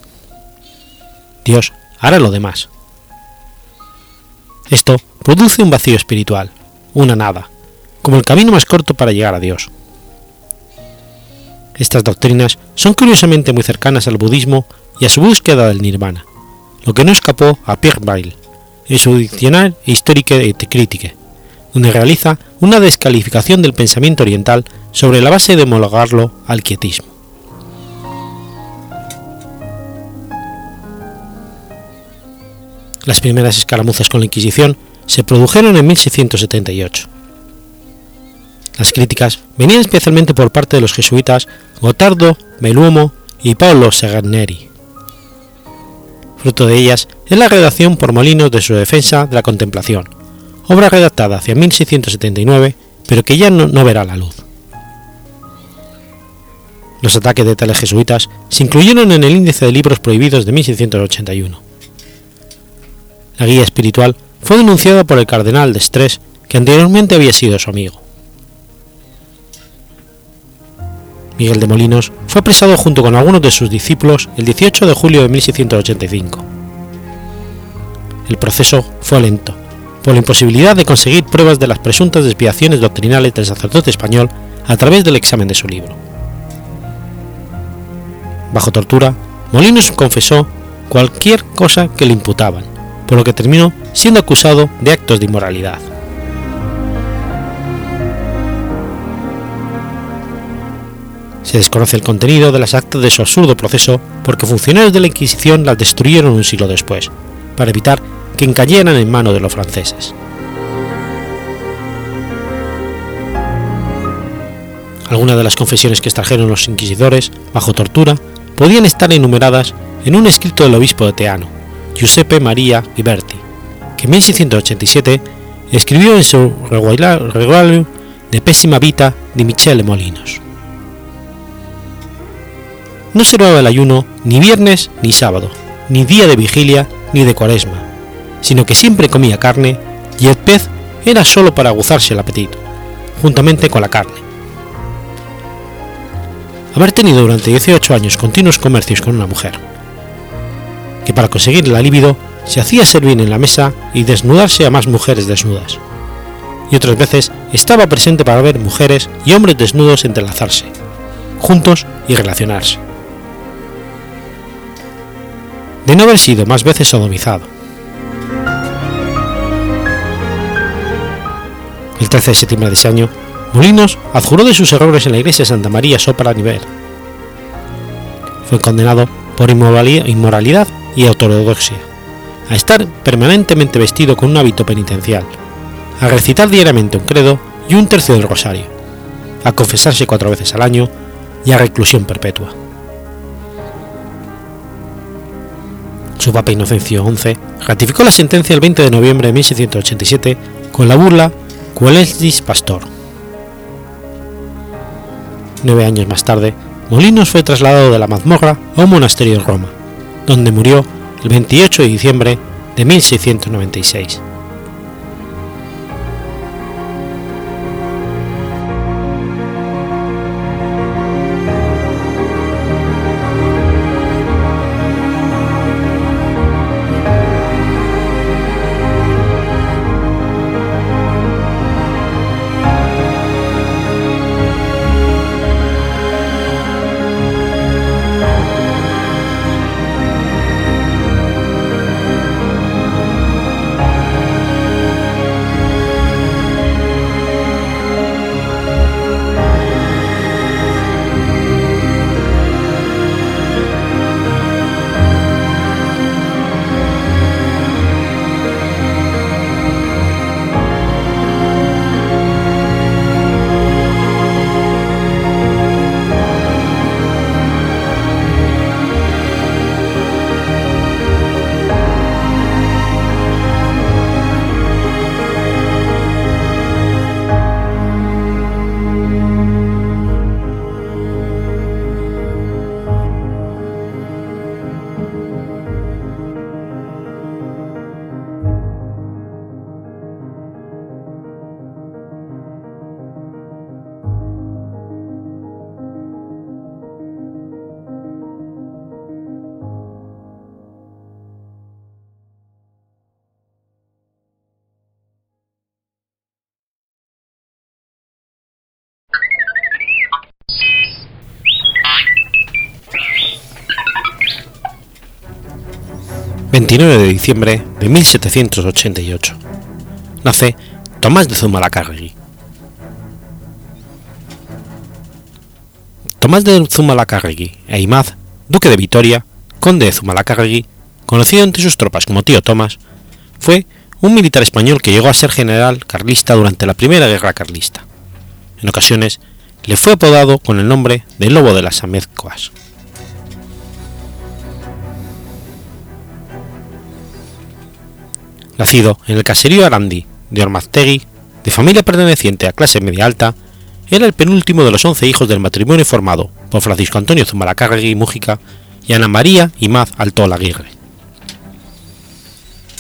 Dios hará lo demás. Esto produce un vacío espiritual, una nada, como el camino más corto para llegar a Dios. Estas doctrinas son curiosamente muy cercanas al budismo y a su búsqueda del nirvana, lo que no escapó a Pierre Bayle en su Diccionario Histórico et Critique, donde realiza una descalificación del pensamiento oriental sobre la base de homologarlo al quietismo. Las primeras escaramuzas con la Inquisición se produjeron en 1678. Las críticas venían especialmente por parte de los jesuitas Gotardo, Meluomo y Paolo Seganeri. Fruto de ellas es la redacción por Molinos de su defensa de la contemplación, obra redactada hacia 1679, pero que ya no, no verá la luz. Los ataques de tales jesuitas se incluyeron en el índice de libros prohibidos de 1681. La guía espiritual fue denunciada por el cardenal de Estrés, que anteriormente había sido su amigo. Miguel de Molinos fue apresado junto con algunos de sus discípulos el 18 de julio de 1685. El proceso fue lento, por la imposibilidad de conseguir pruebas de las presuntas desviaciones doctrinales del sacerdote español a través del examen de su libro. Bajo tortura, Molinos confesó cualquier cosa que le imputaban, por lo que terminó siendo acusado de actos de inmoralidad. Se desconoce el contenido de las actas de su absurdo proceso porque funcionarios de la Inquisición las destruyeron un siglo después, para evitar que encayeran en manos de los franceses. Algunas de las confesiones que extrajeron los inquisidores, bajo tortura, podían estar enumeradas en un escrito del obispo de Teano, Giuseppe Maria Viberti, que en 1687 escribió en su Regulario de Pésima Vita de Michele Molinos. no observaba el ayuno ni viernes ni sábado, ni día de vigilia ni de cuaresma, sino que siempre comía carne y el pez era solo para aguzarse el apetito, juntamente con la carne. Haber tenido durante 18 años continuos comercios con una mujer, que para conseguir la libido se hacía servir en la mesa y desnudarse a más mujeres desnudas, y otras veces estaba presente para ver mujeres y hombres desnudos entrelazarse, juntos y relacionarse. De no haber sido más veces sodomizado. El 13 de septiembre de ese año, Molinos adjuró de sus errores en la iglesia Santa María Sopra Nivel. Fue condenado por inmoralidad y autorodoxia, a estar permanentemente vestido con un hábito penitencial, a recitar diariamente un credo y un tercio del rosario, a confesarse cuatro veces al año y a reclusión perpetua. Su papa Inocencio XI ratificó la sentencia el 20 de noviembre de 1687 con la burla Quelesdis Pastor. Nueve años más tarde, Molinos fue trasladado de la mazmorra a un monasterio en Roma, donde murió el 28 de diciembre de 1696. 29 de diciembre de 1788. Nace Tomás de Zumalacárregui. Tomás de Zumalacárregui e duque de Vitoria, conde de Zumalacárregui, conocido entre sus tropas como Tío Tomás, fue un militar español que llegó a ser general carlista durante la Primera Guerra Carlista. En ocasiones le fue apodado con el nombre de Lobo de las Amezcoas. Nacido en el caserío Arandi de Ormaztegui, de familia perteneciente a clase media alta, era el penúltimo de los once hijos del matrimonio formado por Francisco Antonio Zumalacárregui Mújica y Ana María Imaz Altola Aguirre.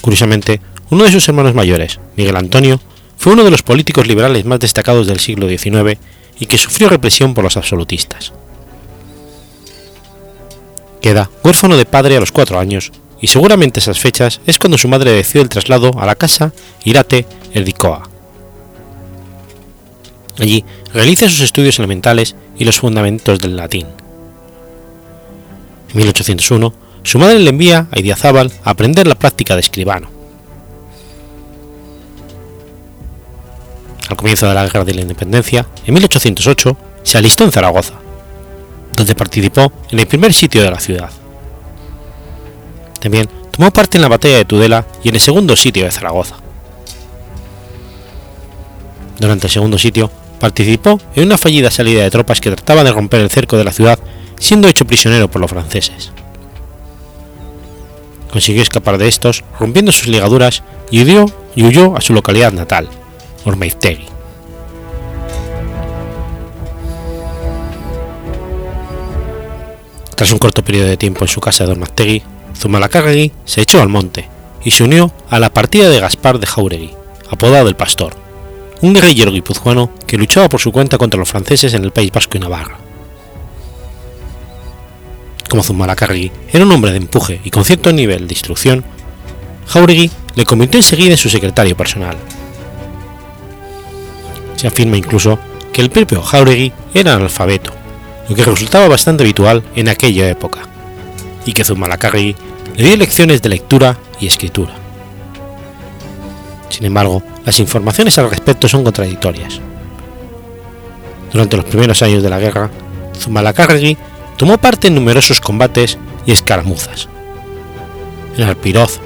Curiosamente, uno de sus hermanos mayores, Miguel Antonio, fue uno de los políticos liberales más destacados del siglo XIX y que sufrió represión por los absolutistas. Queda huérfano de padre a los cuatro años y seguramente esas fechas es cuando su madre decidió el traslado a la casa Irate Erdicoa. Allí realiza sus estudios elementales y los fundamentos del latín. En 1801, su madre le envía a Idiazábal a aprender la práctica de escribano. Al comienzo de la Guerra de la Independencia, en 1808, se alistó en Zaragoza, donde participó en el primer sitio de la ciudad. También tomó parte en la batalla de Tudela y en el segundo sitio de Zaragoza. Durante el segundo sitio, participó en una fallida salida de tropas que trataba de romper el cerco de la ciudad, siendo hecho prisionero por los franceses. Consiguió escapar de estos, rompiendo sus ligaduras, y huyó, y huyó a su localidad natal, Ormeiztegui. Tras un corto periodo de tiempo en su casa de Dormastegui, Zumalacárregui se echó al monte y se unió a la partida de Gaspar de Jauregui, apodado el Pastor, un guerrillero guipuzcoano que luchaba por su cuenta contra los franceses en el País Vasco y Navarra. Como Zumalacárregui era un hombre de empuje y con cierto nivel de instrucción, Jauregui le convirtió enseguida en su secretario personal. Se afirma incluso que el propio Jauregui era analfabeto, lo que resultaba bastante habitual en aquella época, y que Zumalacárregui le dio lecciones de lectura y escritura. Sin embargo, las informaciones al respecto son contradictorias. Durante los primeros años de la guerra, Zumalacárregui tomó parte en numerosos combates y escaramuzas. En Alpiroz,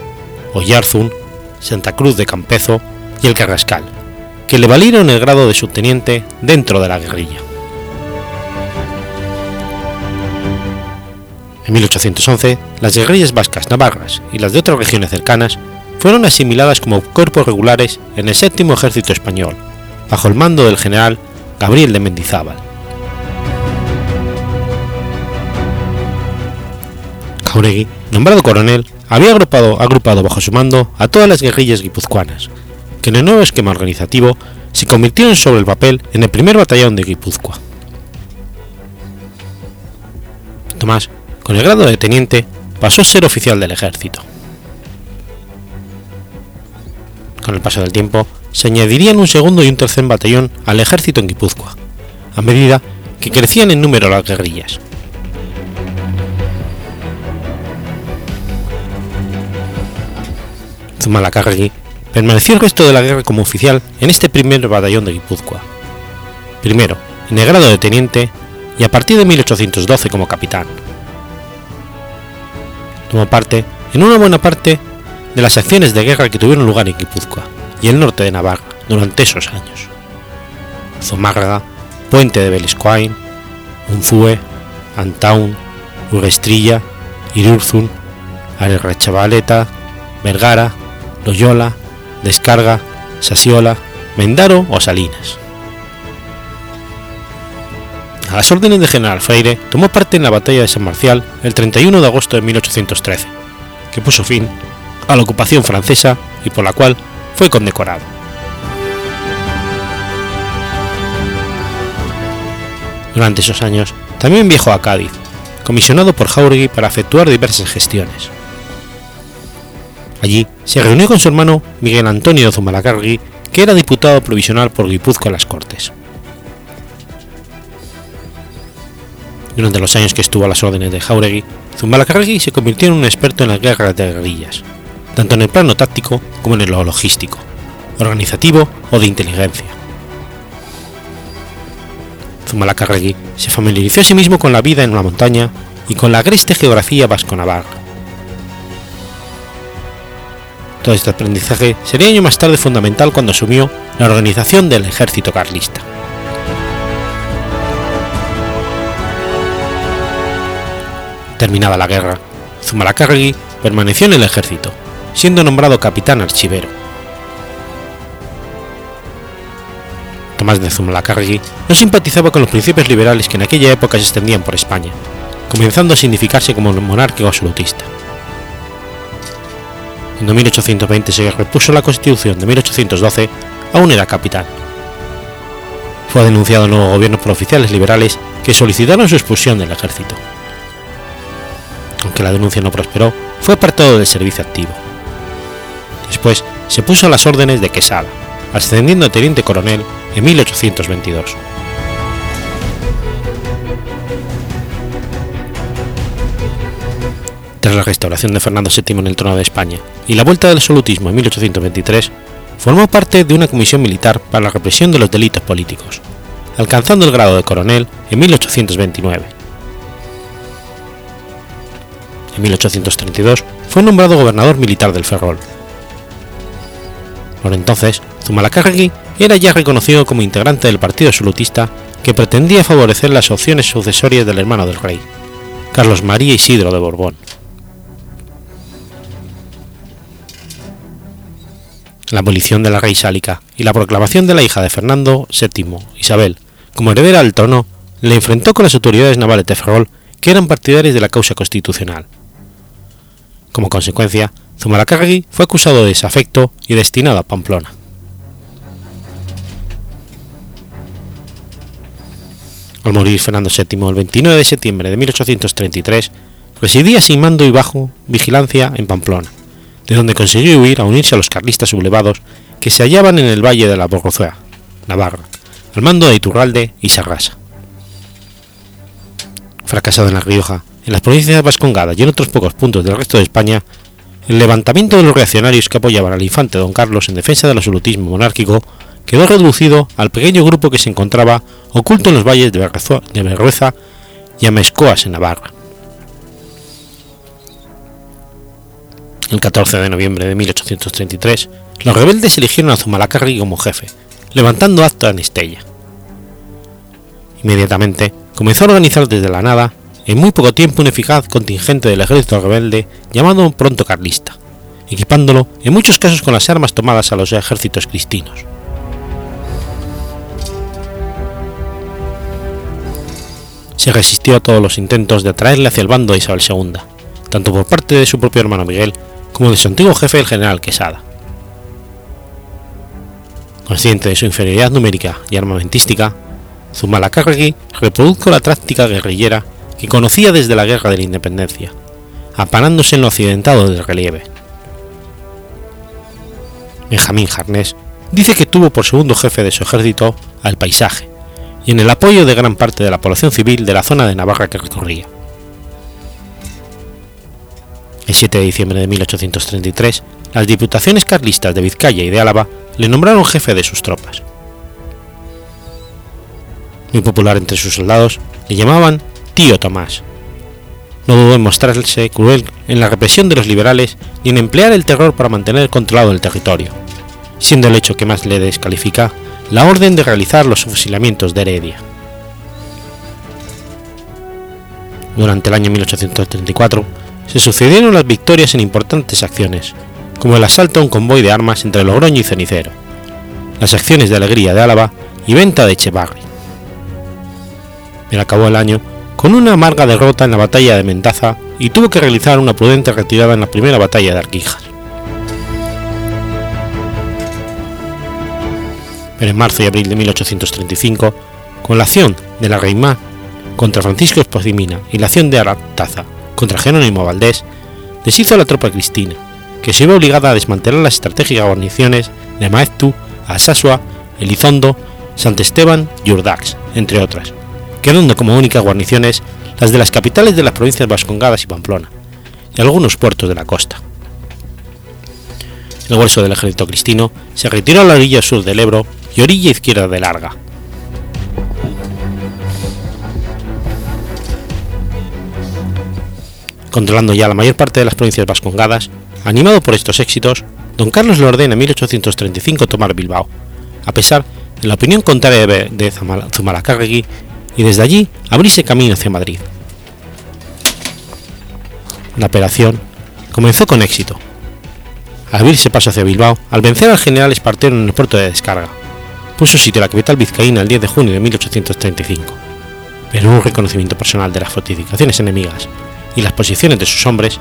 Oyarzún, Santa Cruz de Campezo y el Carrascal, que le valieron el grado de subteniente dentro de la guerrilla. En 1811, las guerrillas vascas navarras y las de otras regiones cercanas fueron asimiladas como cuerpos regulares en el séptimo ejército español, bajo el mando del general Gabriel de Mendizábal. Jauregui, nombrado coronel, había agrupado, agrupado bajo su mando a todas las guerrillas guipuzcoanas, que en el nuevo esquema organizativo se convirtieron sobre el papel en el primer batallón de Guipúzcoa. Tomás con el grado de teniente, pasó a ser oficial del ejército. Con el paso del tiempo, se añadirían un segundo y un tercer batallón al ejército en Guipúzcoa, a medida que crecían en número las guerrillas. Zumalacárregui permaneció el resto de la guerra como oficial en este primer batallón de Guipúzcoa. Primero, en el grado de teniente y a partir de 1812 como capitán tomó parte en una buena parte de las acciones de guerra que tuvieron lugar en Guipúzcoa y el norte de Navarra durante esos años. Zomárraga, Puente de Beliscoain, Unzue, Antaun, Urestrilla, Irurzun, Arerrechavaleta, Vergara, Loyola, Descarga, Sasiola, Mendaro o Salinas. A las órdenes de General Freire, tomó parte en la batalla de San Marcial el 31 de agosto de 1813, que puso fin a la ocupación francesa y por la cual fue condecorado. Durante esos años también viajó a Cádiz, comisionado por Jauregui para efectuar diversas gestiones. Allí se reunió con su hermano Miguel Antonio Zumalacárregui, que era diputado provisional por Guipúzcoa en las Cortes. Durante los años que estuvo a las órdenes de Jauregui, Zumalacárregui se convirtió en un experto en las guerras de guerrillas, tanto en el plano táctico como en lo logístico, organizativo o de inteligencia. Zumalacárregui se familiarizó a sí mismo con la vida en la montaña y con la agreste geografía vasco-navarra. Todo este aprendizaje sería año más tarde fundamental cuando asumió la organización del ejército carlista. Terminada la guerra, Zumalacárregui permaneció en el ejército, siendo nombrado capitán archivero. Tomás de Zumalacárregui no simpatizaba con los principios liberales que en aquella época se extendían por España, comenzando a significarse como monárquico absolutista. En 1820 se repuso la Constitución de 1812, aún era capitán. Fue denunciado nuevo gobierno por oficiales liberales que solicitaron su expulsión del ejército aunque la denuncia no prosperó, fue apartado del servicio activo. Después se puso a las órdenes de Quesada, ascendiendo a teniente coronel en 1822. Tras la restauración de Fernando VII en el trono de España y la vuelta del absolutismo en 1823, formó parte de una comisión militar para la represión de los delitos políticos, alcanzando el grado de coronel en 1829 en 1832 fue nombrado gobernador militar del Ferrol. Por entonces, Zumalacárregui era ya reconocido como integrante del partido absolutista que pretendía favorecer las opciones sucesorias del hermano del rey, Carlos María Isidro de Borbón. La abolición de la rey sálica y la proclamación de la hija de Fernando VII, Isabel, como heredera al trono, le enfrentó con las autoridades navales de Ferrol que eran partidarios de la causa constitucional. Como consecuencia, Zumalacárregui fue acusado de desafecto y destinado a Pamplona. Al morir Fernando VII el 29 de septiembre de 1833, residía sin mando y bajo vigilancia en Pamplona, de donde consiguió huir a unirse a los carlistas sublevados que se hallaban en el valle de la Borgozuela, Navarra, al mando de Iturralde y Sarrasa. Fracasado en La Rioja, en las provincias de Vascongadas y en otros pocos puntos del resto de España, el levantamiento de los reaccionarios que apoyaban al infante don Carlos en defensa del absolutismo monárquico quedó reducido al pequeño grupo que se encontraba oculto en los valles de Berrueza y Amescoas en Navarra. El 14 de noviembre de 1833, los rebeldes eligieron a Zumalacárregui como jefe, levantando acta en Estella. Inmediatamente comenzó a organizar desde la nada, en muy poco tiempo, un eficaz contingente del ejército rebelde llamado pronto carlista, equipándolo en muchos casos con las armas tomadas a los ejércitos cristinos. se resistió a todos los intentos de atraerle hacia el bando de Isabel II, tanto por parte de su propio hermano Miguel como de su antiguo jefe el general Quesada. Consciente de su inferioridad numérica y armamentística, Zumalacárregui reprodujo la táctica guerrillera que conocía desde la Guerra de la Independencia, amparándose en lo accidentado del relieve. Benjamín Jarnés dice que tuvo por segundo jefe de su ejército al paisaje, y en el apoyo de gran parte de la población civil de la zona de Navarra que recorría. El 7 de diciembre de 1833, las diputaciones carlistas de Vizcaya y de Álava le nombraron jefe de sus tropas. Muy popular entre sus soldados, le llamaban Tío Tomás. No dudó en mostrarse cruel en la represión de los liberales y en emplear el terror para mantener controlado el territorio, siendo el hecho que más le descalifica la orden de realizar los fusilamientos de Heredia. Durante el año 1834 se sucedieron las victorias en importantes acciones, como el asalto a un convoy de armas entre Logroño y Cenicero, las acciones de Alegría de Álava y venta de Echevarri. Pero acabó el año con una amarga derrota en la batalla de Mendaza y tuvo que realizar una prudente retirada en la primera batalla de Arquijas. pero en marzo y abril de 1835, con la acción de la Reimá contra Francisco Espozimina y la acción de Arataza contra Jerónimo Valdés, deshizo la tropa cristina, que se vio obligada a desmantelar las estratégicas guarniciones de Maeztu, Asasua, Elizondo, Esteban y Urdax, entre otras, quedando como únicas guarniciones las de las capitales de las provincias vascongadas y Pamplona, y algunos puertos de la costa. El hueso del ejército cristino se retiró a la orilla sur del Ebro y orilla izquierda de Larga. Controlando ya la mayor parte de las provincias vascongadas, animado por estos éxitos, don Carlos le ordena en 1835 tomar Bilbao, a pesar de la opinión contraria de Zumalacárregui, y desde allí abrirse camino hacia Madrid. La operación comenzó con éxito. Abrirse paso hacia Bilbao, al vencer al general Espartero en el puerto de descarga, puso sitio a la capital vizcaína el 10 de junio de 1835, pero un reconocimiento personal de las fortificaciones enemigas y las posiciones de sus hombres,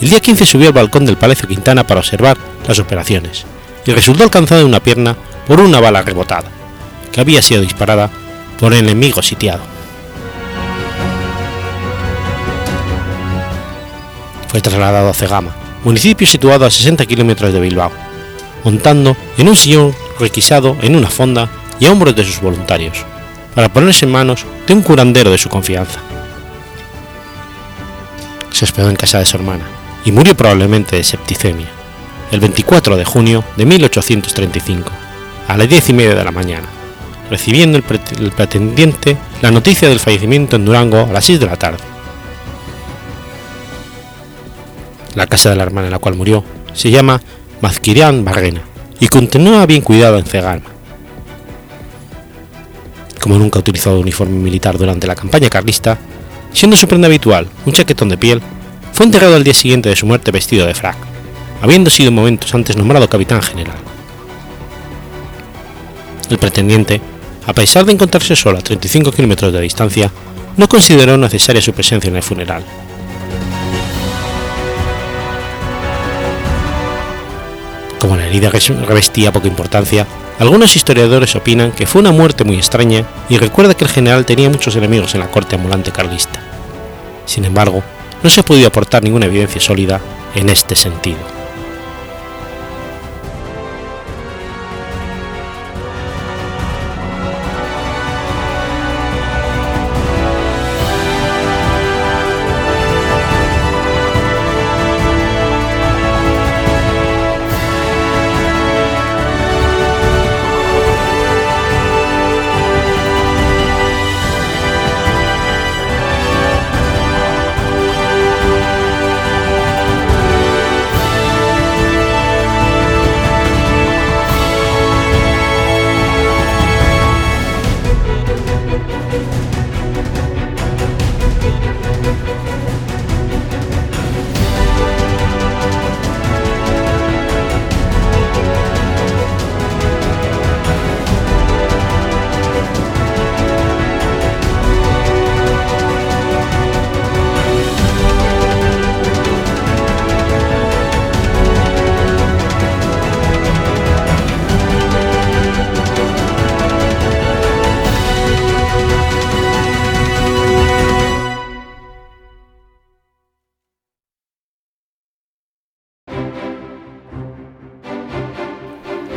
el día 15 subió al balcón del Palacio Quintana para observar las operaciones y resultó alcanzado en una pierna por una bala rebotada, que había sido disparada por enemigo sitiado. Fue trasladado a Cegama, municipio situado a 60 kilómetros de Bilbao, montando en un sillón requisado en una fonda y a hombros de sus voluntarios, para ponerse en manos de un curandero de su confianza. Se hospedó en casa de su hermana y murió probablemente de septicemia, el 24 de junio de 1835, a las 10 y media de la mañana, recibiendo el, pretendiente la noticia del fallecimiento en Durango a las 6 de la tarde. La casa de la hermana en la cual murió se llama Mazquirián Barrena y continúa bien cuidado en Cegalma. Como nunca ha utilizado uniforme militar durante la campaña carlista, siendo su prenda habitual un chaquetón de piel, fue enterrado al día siguiente de su muerte vestido de frac, habiendo sido momentos antes nombrado capitán general. El pretendiente, a pesar de encontrarse solo a 35 kilómetros de distancia, no consideró necesaria su presencia en el funeral. Como la herida revestía poca importancia, algunos historiadores opinan que fue una muerte muy extraña y recuerda que el general tenía muchos enemigos en la corte ambulante carlista. Sin embargo, no se ha podido aportar ninguna evidencia sólida en este sentido.